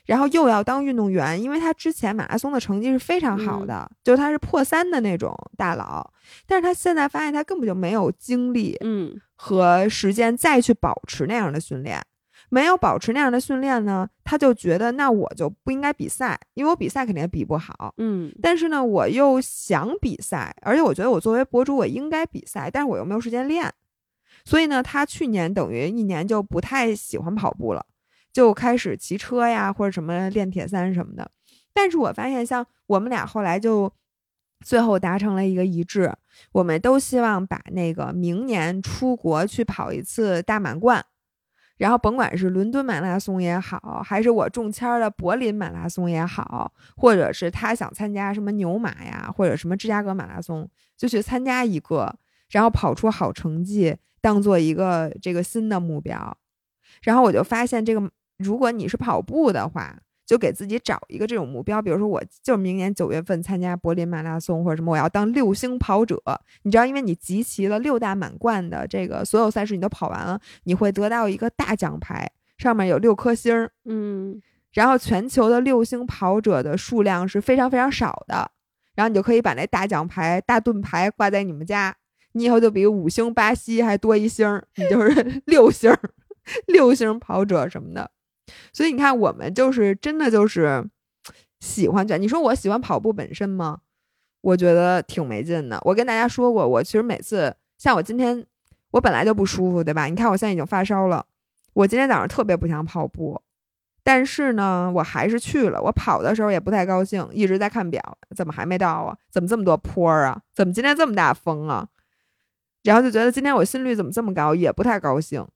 然后又要当运动员，因为他之前马拉松的成绩是非常好的，就他是破三的那种大佬，但是他现在发现他根本就没有精力，嗯，和时间再去保持那样的训练。没有保持那样的训练呢，他就觉得那我就不应该比赛，因为我比赛肯定比不好。嗯，但是呢，我又想比赛，而且我觉得我作为博主我应该比赛，但是我又没有时间练，所以呢，他去年等于一年就不太喜欢跑步了，就开始骑车呀或者什么练铁三什么的。但是我发现，像我们俩后来就最后达成了一个一致，我们都希望把那个明年出国去跑一次大满贯。然后甭管是伦敦马拉松也好，还是我中签的柏林马拉松也好，或者是他想参加什么牛马呀，或者什么芝加哥马拉松，就去参加一个，然后跑出好成绩，当做一个这个新的目标。然后我就发现，这个如果你是跑步的话。就给自己找一个这种目标，比如说我就明年九月份参加柏林马拉松或者什么，我要当六星跑者。你知道，因为你集齐了六大满贯的这个所有赛事，你都跑完了，你会得到一个大奖牌，上面有六颗星儿。嗯，然后全球的六星跑者的数量是非常非常少的，然后你就可以把那大奖牌、大盾牌挂在你们家，你以后就比五星巴西还多一星，你就是 <laughs> 六星，六星跑者什么的。所以你看，我们就是真的就是喜欢卷。你说我喜欢跑步本身吗？我觉得挺没劲的。我跟大家说过，我其实每次像我今天，我本来就不舒服，对吧？你看我现在已经发烧了。我今天早上特别不想跑步，但是呢，我还是去了。我跑的时候也不太高兴，一直在看表，怎么还没到啊？怎么这么多坡啊？怎么今天这么大风啊？然后就觉得今天我心率怎么这么高，也不太高兴。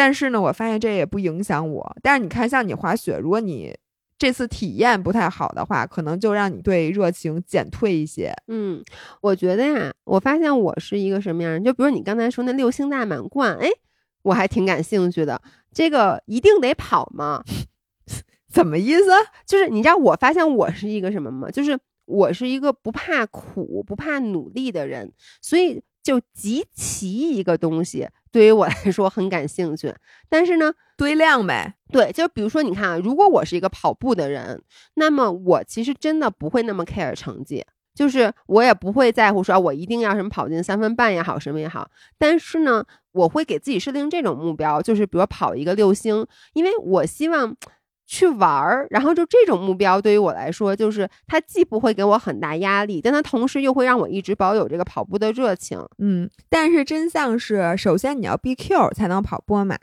但是呢，我发现这也不影响我。但是你看，像你滑雪，如果你这次体验不太好的话，可能就让你对热情减退一些。嗯，我觉得呀，我发现我是一个什么样人？就比如你刚才说那六星大满贯，哎，我还挺感兴趣的。这个一定得跑吗？<laughs> 怎么意思？就是你知道我发现我是一个什么吗？就是我是一个不怕苦、不怕努力的人，所以就集齐一个东西。对于我来说很感兴趣，但是呢，堆量呗。对，就比如说，你看啊，如果我是一个跑步的人，那么我其实真的不会那么 care 成绩，就是我也不会在乎说我一定要什么跑进三分半也好，什么也好。但是呢，我会给自己设定这种目标，就是比如跑一个六星，因为我希望。去玩儿，然后就这种目标对于我来说，就是它既不会给我很大压力，但它同时又会让我一直保有这个跑步的热情。嗯，但是真相是，首先你要 BQ 才能跑波马，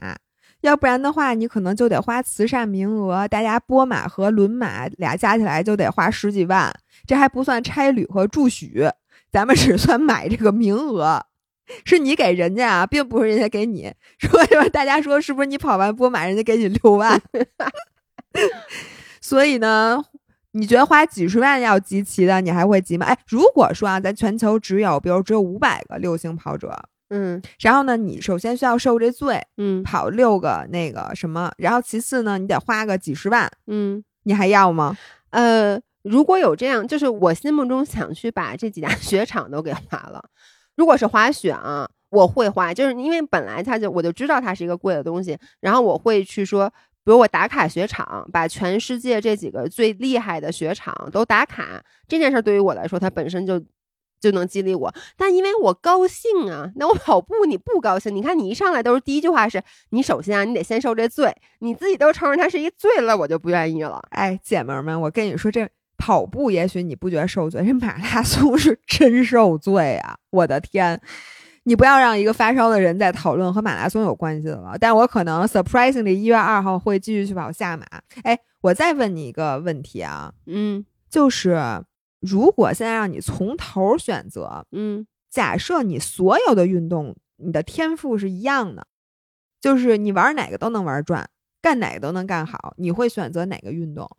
要不然的话，你可能就得花慈善名额，大家波马和轮马俩加起来就得花十几万，这还不算差旅和住宿，咱们只算买这个名额，是你给人家啊，并不是人家给你。说说大家说是不是你跑完波马，人家给你六万？<laughs> <laughs> 所以呢，你觉得花几十万要集齐的，你还会集吗？哎，如果说啊，咱全球只有，比如只有五百个六星跑者，嗯然后呢，你首先需要受这罪，嗯跑六个那个什么，然后其次呢，你得花个几十万，嗯，你还要吗？呃，如果有这样，就是我心目中想去把这几家 <laughs> 雪场都给花了。如果是滑雪啊，我会花，就是因为本来它就我就知道它是一个贵的东西，然后我会去说，比如我打卡雪场，把全世界这几个最厉害的雪场都打卡，这件事对于我来说，它本身就。就能激励我，但因为我高兴啊，那我跑步你不高兴？你看你一上来都是第一句话是，你首先啊，你得先受这罪，你自己都承认它是一罪了，我就不愿意了。哎，姐妹们，我跟你说，这跑步也许你不觉得受罪，这 <laughs> 马拉松是真受罪啊！我的天，你不要让一个发烧的人在讨论和马拉松有关系的了。但我可能 surprisingly 一月二号会继续去跑下马。哎，我再问你一个问题啊，嗯就是如果现在让你从头选择，嗯假设你所有的运动你的天赋是一样的，就是你玩哪个都能玩转，干哪个都能干好，你会选择哪个运动？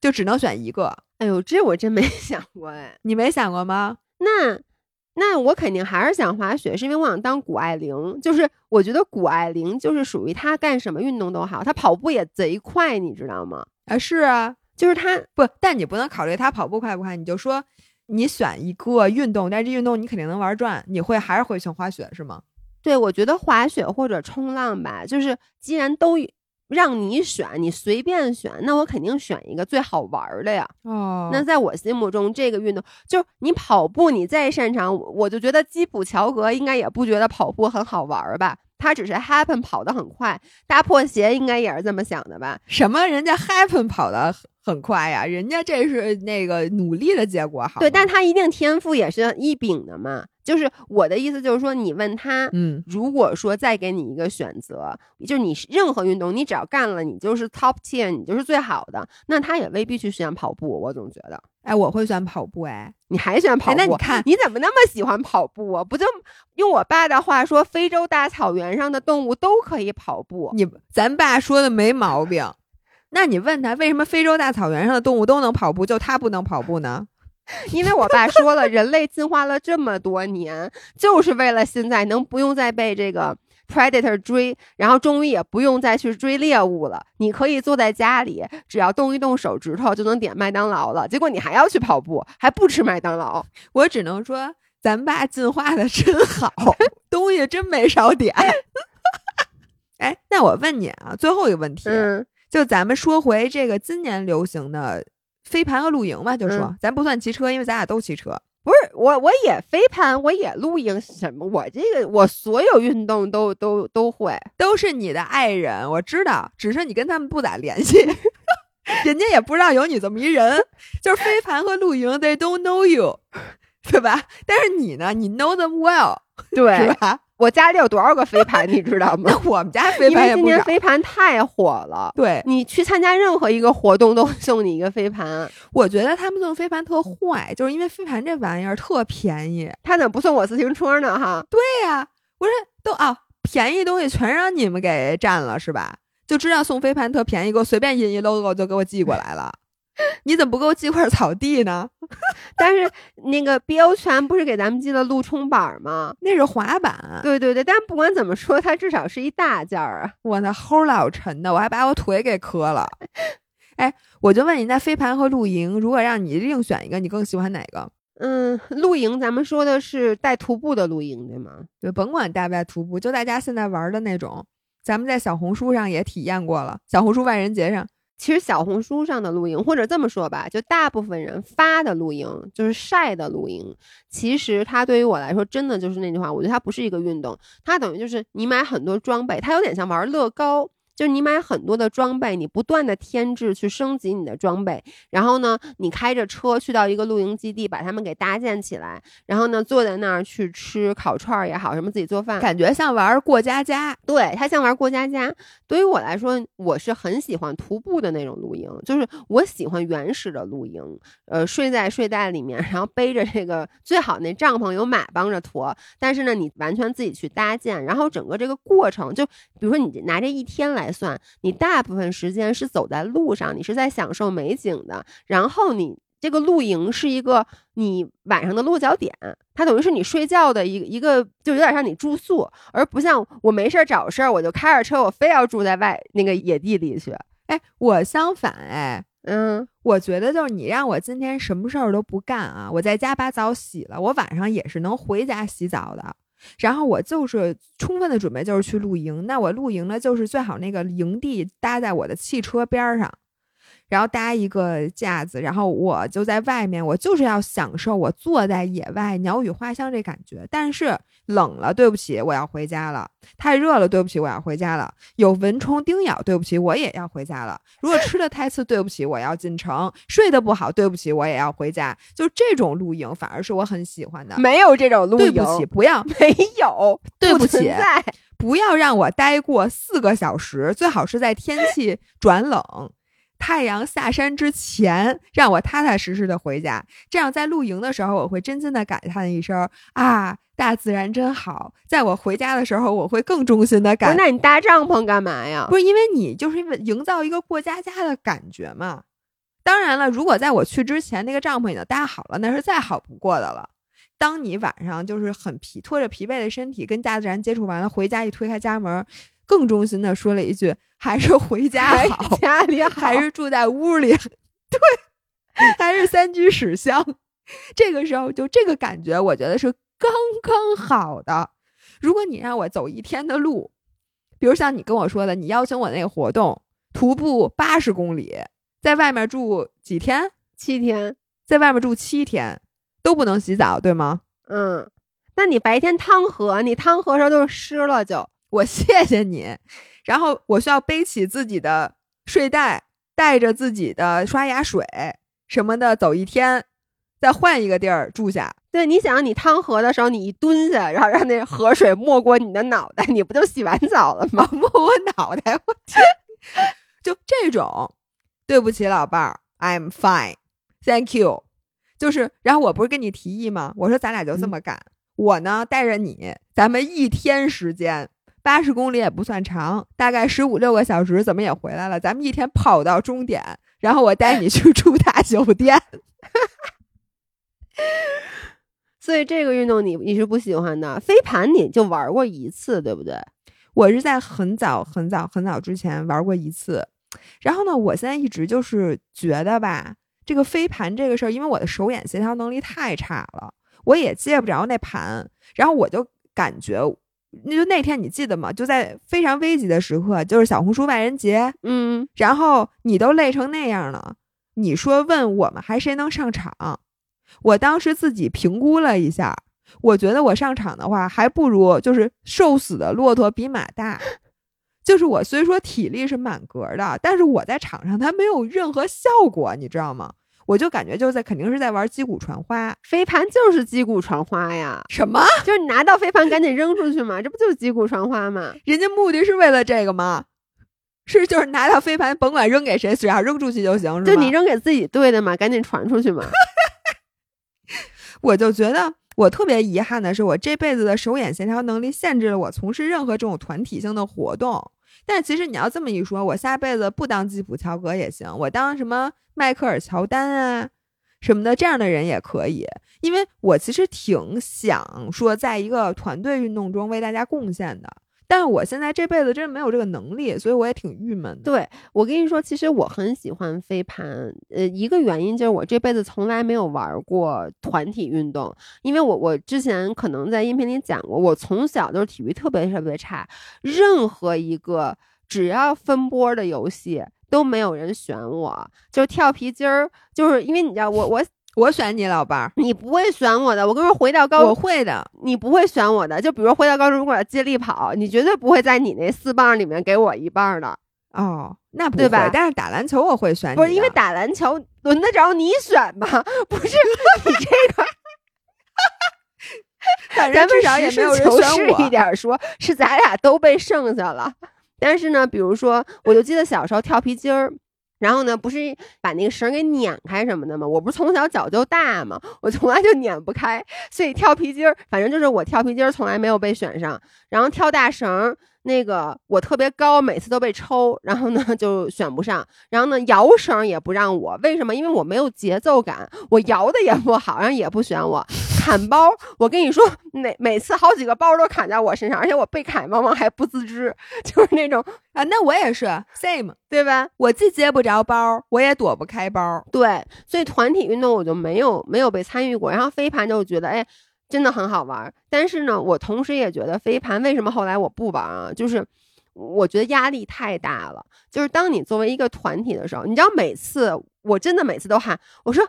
就只能选一个，哎呦，这我真没 <laughs> 想过哎。你没想过吗？那那我肯定还是想滑雪，是因为我想当谷爱凌。就是我觉得谷爱凌就是属于她干什么运动都好，她跑步也贼快，你知道吗？啊，是啊，就是她不，但你不能考虑她跑步快不快，你就说你选一个运动，但是这运动你肯定能玩转，你会还是会选滑雪是吗？对我觉得滑雪或者冲浪吧，就是既然都让你选，你随便选，那我肯定选一个最好玩儿的呀。哦那在我心目中，这个运动就是你跑步，你再擅长，我我就觉得基普乔格应该也不觉得跑步很好玩儿吧？他只是 happen 跑得很快，大破鞋应该也是这么想的吧？什么人家 happen 跑得很很快呀，人家这是那个努力的结果，好吗。对，但他一定天赋也是一丙的嘛。就是我的意思，就是说，你问他，嗯，如果说再给你一个选择，就是你任何运动，你只要干了，你就是 top ten，你就是最好的，那他也未必去选跑步。我总觉得，哎，我会选跑步，哎，你还选跑步？那你看你怎么那么喜欢跑步啊？不就用我爸的话说，非洲大草原上的动物都可以跑步。你咱爸说的没毛病。那你问他为什么非洲大草原上的动物都能跑步，就他不能跑步呢？因为我爸说了，人类进化了这么多年，就是为了现在能不用再被这个 predator 追，然后终于也不用再去追猎物了。你可以坐在家里，只要动一动手指头就能点麦当劳了。结果你还要去跑步，还不吃麦当劳。我只能说，咱爸进化的真好，东西真没少点。<laughs> 哎，那我问你啊，最后一个问题，嗯就咱们说回这个今年流行的飞盘和露营吧，就说、嗯咱不算骑车，因为咱俩都骑车。不是我，我也飞盘，我也露营，什么？我这个我所有运动都都都会。都是你的爱人，我知道，只是你跟他们不咋联系，<laughs> 人家也不知道有你这么一人。就是飞盘和露营，they don't know you，对吧？但是你呢，你 know them well，是对，吧？我家里有多少个飞盘，<laughs> 你知道吗？我们家飞盘也不少。年飞盘太火了。对，你去参加任何一个活动都送你一个飞盘，我觉得他们送飞盘特坏，就是因为飞盘这玩意儿特便宜。他怎么不送我自行车呢？哈，对呀、我说都啊，便宜东西全让你们给占了是吧？就知道送飞盘特便宜，给我随便印一 logo 就给我寄过来了。<laughs> 你怎么不给我寄块草地呢？<laughs> 但是那个彪泉不是给咱们寄了路冲板吗？那是滑板，对对对，但不管怎么说，它至少是一大件儿啊。我那齁老沉的，我还把我腿给磕了。<laughs> 哎，我就问你，那飞盘和露营，如果让你另选一个，你更喜欢哪个？嗯，露营咱们说的是带徒步的露营，对吗？对，甭管带不带徒步，就大家现在玩的那种，咱们在小红书上也体验过了，小红书万人节上，其实小红书上的露营，或者这么说吧，就大部分人发的露营，就是晒的露营。其实它对于我来说，真的就是那句话，我觉得它不是一个运动，它等于就是你买很多装备，它有点像玩乐高。就是你买很多的装备，你不断的添置去升级你的装备，然后呢，你开着车去到一个露营基地，把它们给搭建起来，然后呢，坐在那儿去吃烤串儿也好，什么自己做饭，感觉像玩过家家。对，它像玩过家家。对于我来说，我是很喜欢徒步的那种露营，就是我喜欢原始的露营，呃，睡在睡袋里面，然后背着这个最好那帐篷有马帮着驮，但是呢，你完全自己去搭建，然后整个这个过程，就比如说你拿这一天来算，你大部分时间是走在路上，你是在享受美景的，然后你。这个露营是一个你晚上的落脚点，它等于是你睡觉的一个一个，就有点像你住宿，而不像我没事儿找事儿，我就开着车，我非要住在外那个野地里去。哎，我相反，哎，嗯，我觉得就是你让我今天什么事儿都不干啊，我在家把澡洗了，我晚上也是能回家洗澡的。然后我就是充分的准备，就是去露营。那我露营呢，就是最好那个营地搭在我的汽车边上。然后搭一个架子，然后我就在外面，我就是要享受我坐在野外鸟语花香这感觉。但是冷了，对不起，我要回家了；太热了，对不起，我要回家了；有蚊虫叮咬，对不起，我也要回家了。如果吃的太次，对不起，我要进城；睡得不好，对不起，我也要回家。就这种露营，反而是我很喜欢的。没有这种露营，对不起，不要，没有，对不起，在，不要让我待过四个小时，最好是在天气转冷。太阳下山之前，让我踏踏实实的回家。这样在露营的时候，我会真心的感叹一声：“啊，大自然真好。”在我回家的时候，我会更衷心的感。那你搭帐篷干嘛呀？不是因为你，就是因为营造一个过家家的感觉嘛。当然了，如果在我去之前那个帐篷已经搭好了，那是再好不过的了。当你晚上就是很疲，拖着疲惫的身体跟大自然接触完了，回家一推开家门。更衷心的说了一句：“还是回家好，家里 <laughs> 还是住在屋里，对，还是三居室香。这个时候就这个感觉，我觉得是刚刚好的。如果你让我走一天的路，比如像你跟我说的，你邀请我那个活动，徒步八十公里，在外面住几天？七天，在外面住七天都不能洗澡，对吗？嗯，那你白天汤喝，你汤喝时候都湿了就。”我谢谢你，然后我需要背起自己的睡袋，带着自己的刷牙水什么的走一天，再换一个地儿住下。对，你想你汤河的时候，你一蹲下，然后让那河水没过你的脑袋，你不就洗完澡了吗？<laughs> 没我脑袋，我天，<laughs> 就这种。对不起，老伴儿，I'm fine，Thank you。就是，然后我不是跟你提议吗？我说咱俩就这么干，我呢带着你，咱们一天时间。八十公里也不算长，大概十五六个小时，怎么也回来了？咱们一天跑到终点，然后我带你去住大酒店。<laughs> 所以这个运动你你是不喜欢的。飞盘你就玩过一次，对不对？我是在很早很早很早之前玩过一次，然后呢，我现在一直就是觉得吧，这个飞盘这个事儿，因为我的手眼协调能力太差了，我也接不着那盘，然后我就感觉。那就那天你记得吗？就在非常危急的时刻，就是小红书万人节，嗯，然后你都累成那样了，你说问我们还谁能上场？我当时自己评估了一下，我觉得我上场的话，还不如就是瘦死的骆驼比马大。就是我虽说体力是满格的，但是我在场上它没有任何效果，你知道吗？我就感觉就在肯定是在玩击鼓传花，飞盘就是击鼓传花呀。什么？就是你拿到飞盘赶紧扔出去嘛，这不就是击鼓传花吗？人家目的是为了这个吗？是就是拿到飞盘，甭管扔给谁，只要扔出去就行，是就你扔给自己队的嘛，赶紧传出去嘛。<laughs> 我就觉得我特别遗憾的是，我这辈子的手眼协调能力限制了我从事任何这种团体性的活动。但其实你要这么一说，我下辈子不当吉普乔格也行，我当什么迈克尔乔丹啊什么的这样的人也可以，因为我其实挺想说，在一个团队运动中为大家贡献的。但我现在这辈子真没有这个能力，所以我也挺郁闷的。对我跟你说，其实我很喜欢飞盘，呃，一个原因就是我这辈子从来没有玩过团体运动，因为我我之前可能在音频里讲过，我从小就是体育特别特别差，任何一个只要分波的游戏都没有人选我，就跳皮筋儿，就是因为你知道我我。我选你老伴儿，你不会选我的。我跟你说，回到高中我会的，你不会选我的。就比如回到高中，如果要接力跑，你绝对不会在你那四棒里面给我一棒的。哦，那不对吧？但是打篮球我会选你，不是因为打篮球轮得着你选吗？<laughs> 不是你这个，<laughs> 咱们至少也没有人选我。一点说，是咱俩都被剩下了。但是呢，比如说，我就记得小时候跳皮筋儿。然后呢，不是把那个绳给碾开什么的吗？我不是从小脚就大吗？我从来就碾不开，所以跳皮筋儿，反正就是我跳皮筋儿从来没有被选上。然后跳大绳。那个我特别高，每次都被抽，然后呢 <laughs> 就选不上，然后呢摇绳也不让我，为什么？因为我没有节奏感，我摇的也不好，然后也不选我。砍包，我跟你说，每每次好几个包都砍在我身上，而且我被砍往往还不自知，<laughs> 就是那种啊，那我也是 same，对吧？我既接不着包，我也躲不开包，对，所以团体运动我就没有没有被参与过，然后飞盘就觉得哎。真的很好玩，但是呢，我同时也觉得飞盘为什么后来我不玩啊？就是我觉得压力太大了。就是当你作为一个团体的时候，你知道，每次我真的每次都喊我说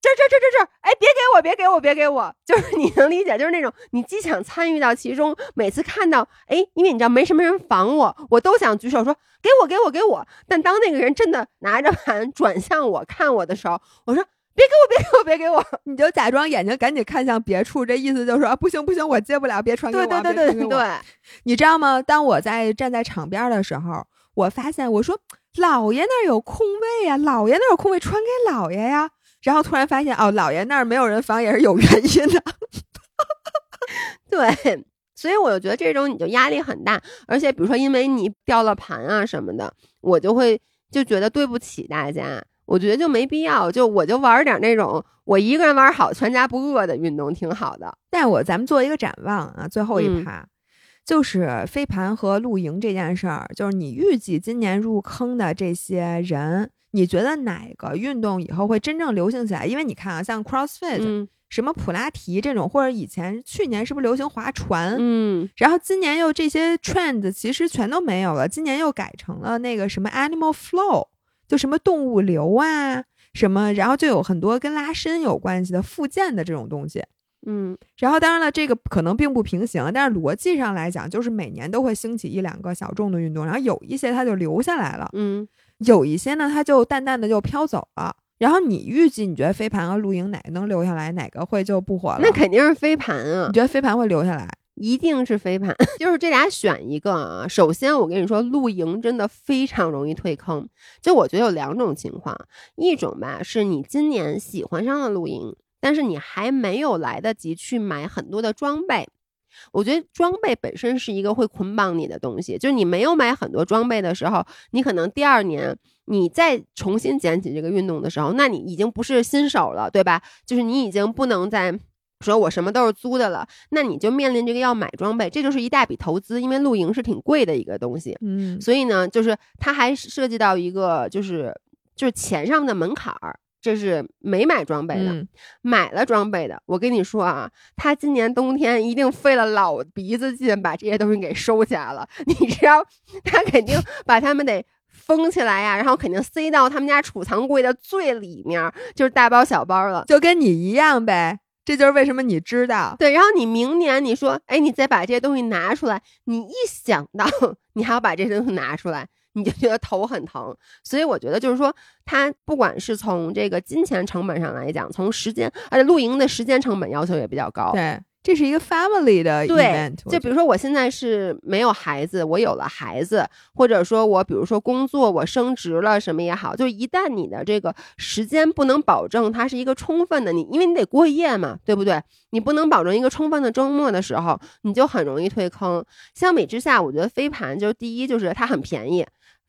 这这这这这，哎，别给我，别给我，别给我，就是 <laughs> 你能理解，就是那种你既想参与到其中，每次看到哎，因为你知道没什么人防我，我都想举手说给我，给我，给我。但当那个人真的拿着盘转向我看我的时候，我说。别给我，别给我，别给我！<laughs> 你就假装眼睛赶紧看向别处，这意思就是说不行不行，我接不了，别传给我。对对对对对，你知道吗？当我在站在场边的时候，我发现我说老爷那儿有空位呀，老爷那儿有空位，传给老爷呀。然后突然发现哦，老爷那儿没有人防也是有原因的。<laughs> 对，所以我就觉得这种你就压力很大，而且比如说因为你掉了盘啊什么的，我就会就觉得对不起大家。我觉得就没必要，就我就玩点那种我一个人玩好，全家不饿的运动，挺好的。但我咱们做一个展望啊，最后一趴就是飞盘和露营这件事儿，就是你预计今年入坑的这些人，你觉得哪个运动以后会真正流行起来？因为你看啊，像 CrossFit，什么普拉提这种，或者以前去年是不是流行划船？嗯，然后今年又这些 trend 其实全都没有了，今年又改成了那个什么 Animal Flow。就什么动物流啊，什么，然后就有很多跟拉伸有关系的附件的这种东西，嗯，然后当然了，这个可能并不平行，但是逻辑上来讲，就是每年都会兴起一两个小众的运动，然后有一些它就留下来了，嗯，有一些呢，它就淡淡的就飘走了。然后你预计你觉得飞盘和露营哪个能留下来，哪个会就不火了？那肯定是飞盘啊！你觉得飞盘会留下来？一定是飞盘，<laughs> 就是这俩选一个啊。首先，我跟你说，露营真的非常容易退坑。就我觉得有两种情况，一种吧是你今年喜欢上了露营，但是你还没有来得及去买很多的装备。我觉得装备本身是一个会捆绑你的东西，就是你没有买很多装备的时候，你可能第二年你再重新捡起这个运动的时候，那你已经不是新手了，对吧？就是你已经不能再。说我什么都是租的了，那你就面临这个要买装备，这就是一大笔投资，因为露营是挺贵的一个东西，嗯，所以呢，就是它还涉及到一个就是就是钱上的门槛儿，这是没买装备的，买了装备的，我跟你说啊，他今年冬天一定费了老鼻子劲把这些东西给收起来了，<laughs> 你知道，他肯定把他们得封起来呀，然后肯定塞到他们家储藏柜的最里面，就是大包小包了，就跟你一样呗。这就是为什么你知道对，然后你明年你说，哎，你再把这些东西拿出来，你一想到 <laughs> 你还要把这些东西拿出来，你就觉得头很疼。所以我觉得就是说，它不管是从这个金钱成本上来讲，从时间，而且露营的时间成本要求也比较高。对。这是一个 family 的 event，就比如说我现在是没有孩子，我有了孩子，或者说我比如说工作我升职了什么也好，就一旦你的这个时间不能保证它是一个充分的，你因为你得过夜嘛，对不对？你不能保证一个充分的周末的时候，你就很容易退坑。相比之下，我觉得飞盘就是第一就是它很便宜。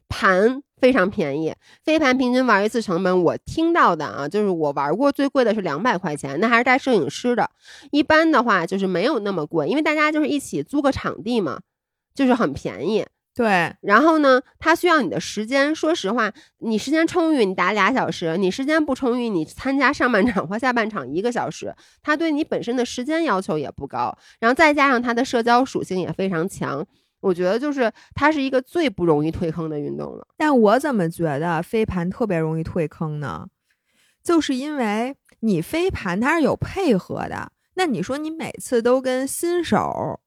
盘非常便宜，飞盘平均玩一次成本，我听到的啊，就是我玩过最贵的是两百块钱，那还是带摄影师的。一般的话就是没有那么贵，因为大家就是一起租个场地嘛，就是很便宜。对，然后呢，它需要你的时间。说实话，你时间充裕，你打俩小时；你时间不充裕，你参加上半场或下半场一个小时。它对你本身的时间要求也不高，然后再加上它的社交属性也非常强。我觉得就是它是一个最不容易退坑的运动了，但我怎么觉得飞盘特别容易退坑呢？就是因为你飞盘它是有配合的，那你说你每次都跟新手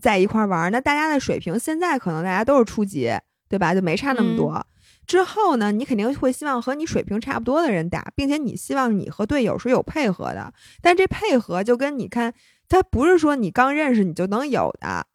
在一块玩，那大家的水平现在可能大家都是初级，对吧？就没差那么多。之后呢，你肯定会希望和你水平差不多的人打，并且你希望你和队友是有配合的。但这配合就跟你看，它不是说你刚认识你就能有的。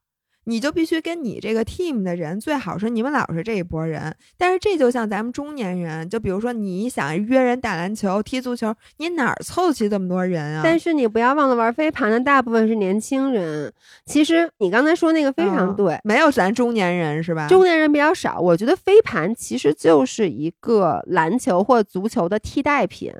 你就必须跟你这个 team 的人最好是你们老是这一波人。但是这就像咱们中年人，就比如说你想约人打篮球、踢足球，你哪儿凑得齐这么多人啊？但是你不要忘了，玩飞盘的大部分是年轻人。其实你刚才说那个非常对，没有咱中年人是吧？中年人比较少。我觉得飞盘其实就是一个篮球或足球的替代品。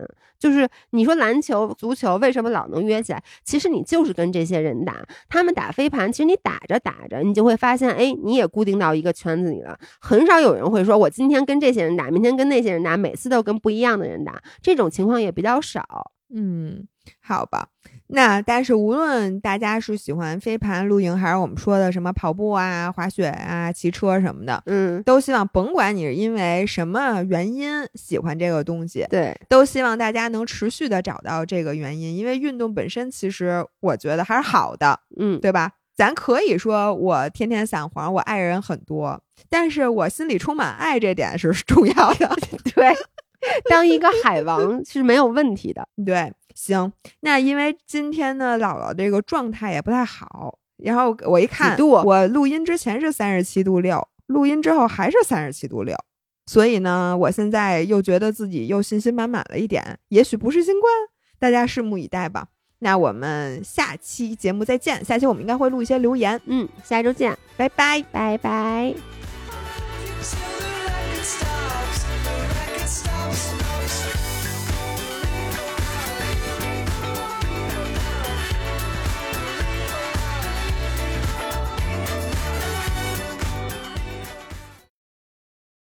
就是你说篮球、足球为什么老能约起来？其实你就是跟这些人打，他们打飞盘，其实你打着打着，你就会发现，哎，你也固定到一个圈子里了。很少有人会说，我今天跟这些人打，明天跟那些人打，每次都跟不一样的人打，这种情况也比较少。嗯，好吧。那但是无论大家是喜欢飞盘、露营，还是我们说的什么跑步啊、滑雪啊、骑车什么的，嗯，都希望甭管你是因为什么原因喜欢这个东西，对，都希望大家能持续的找到这个原因，因为运动本身其实我觉得还是好的，嗯，对吧？咱可以说我天天散黄，我爱人很多，但是我心里充满爱，这点是重要的，<laughs> 对。当一个海王是没有问题的，对，行。那因为今天呢，姥姥这个状态也不太好，然后我一看，我录音之前是三十七度六，录音之后还是三十七度六，所以呢，我现在又觉得自己又信心满满了一点。也许不是新冠，大家拭目以待吧。那我们下期节目再见，下期我们应该会录一些留言，嗯，下周见，拜拜，拜拜。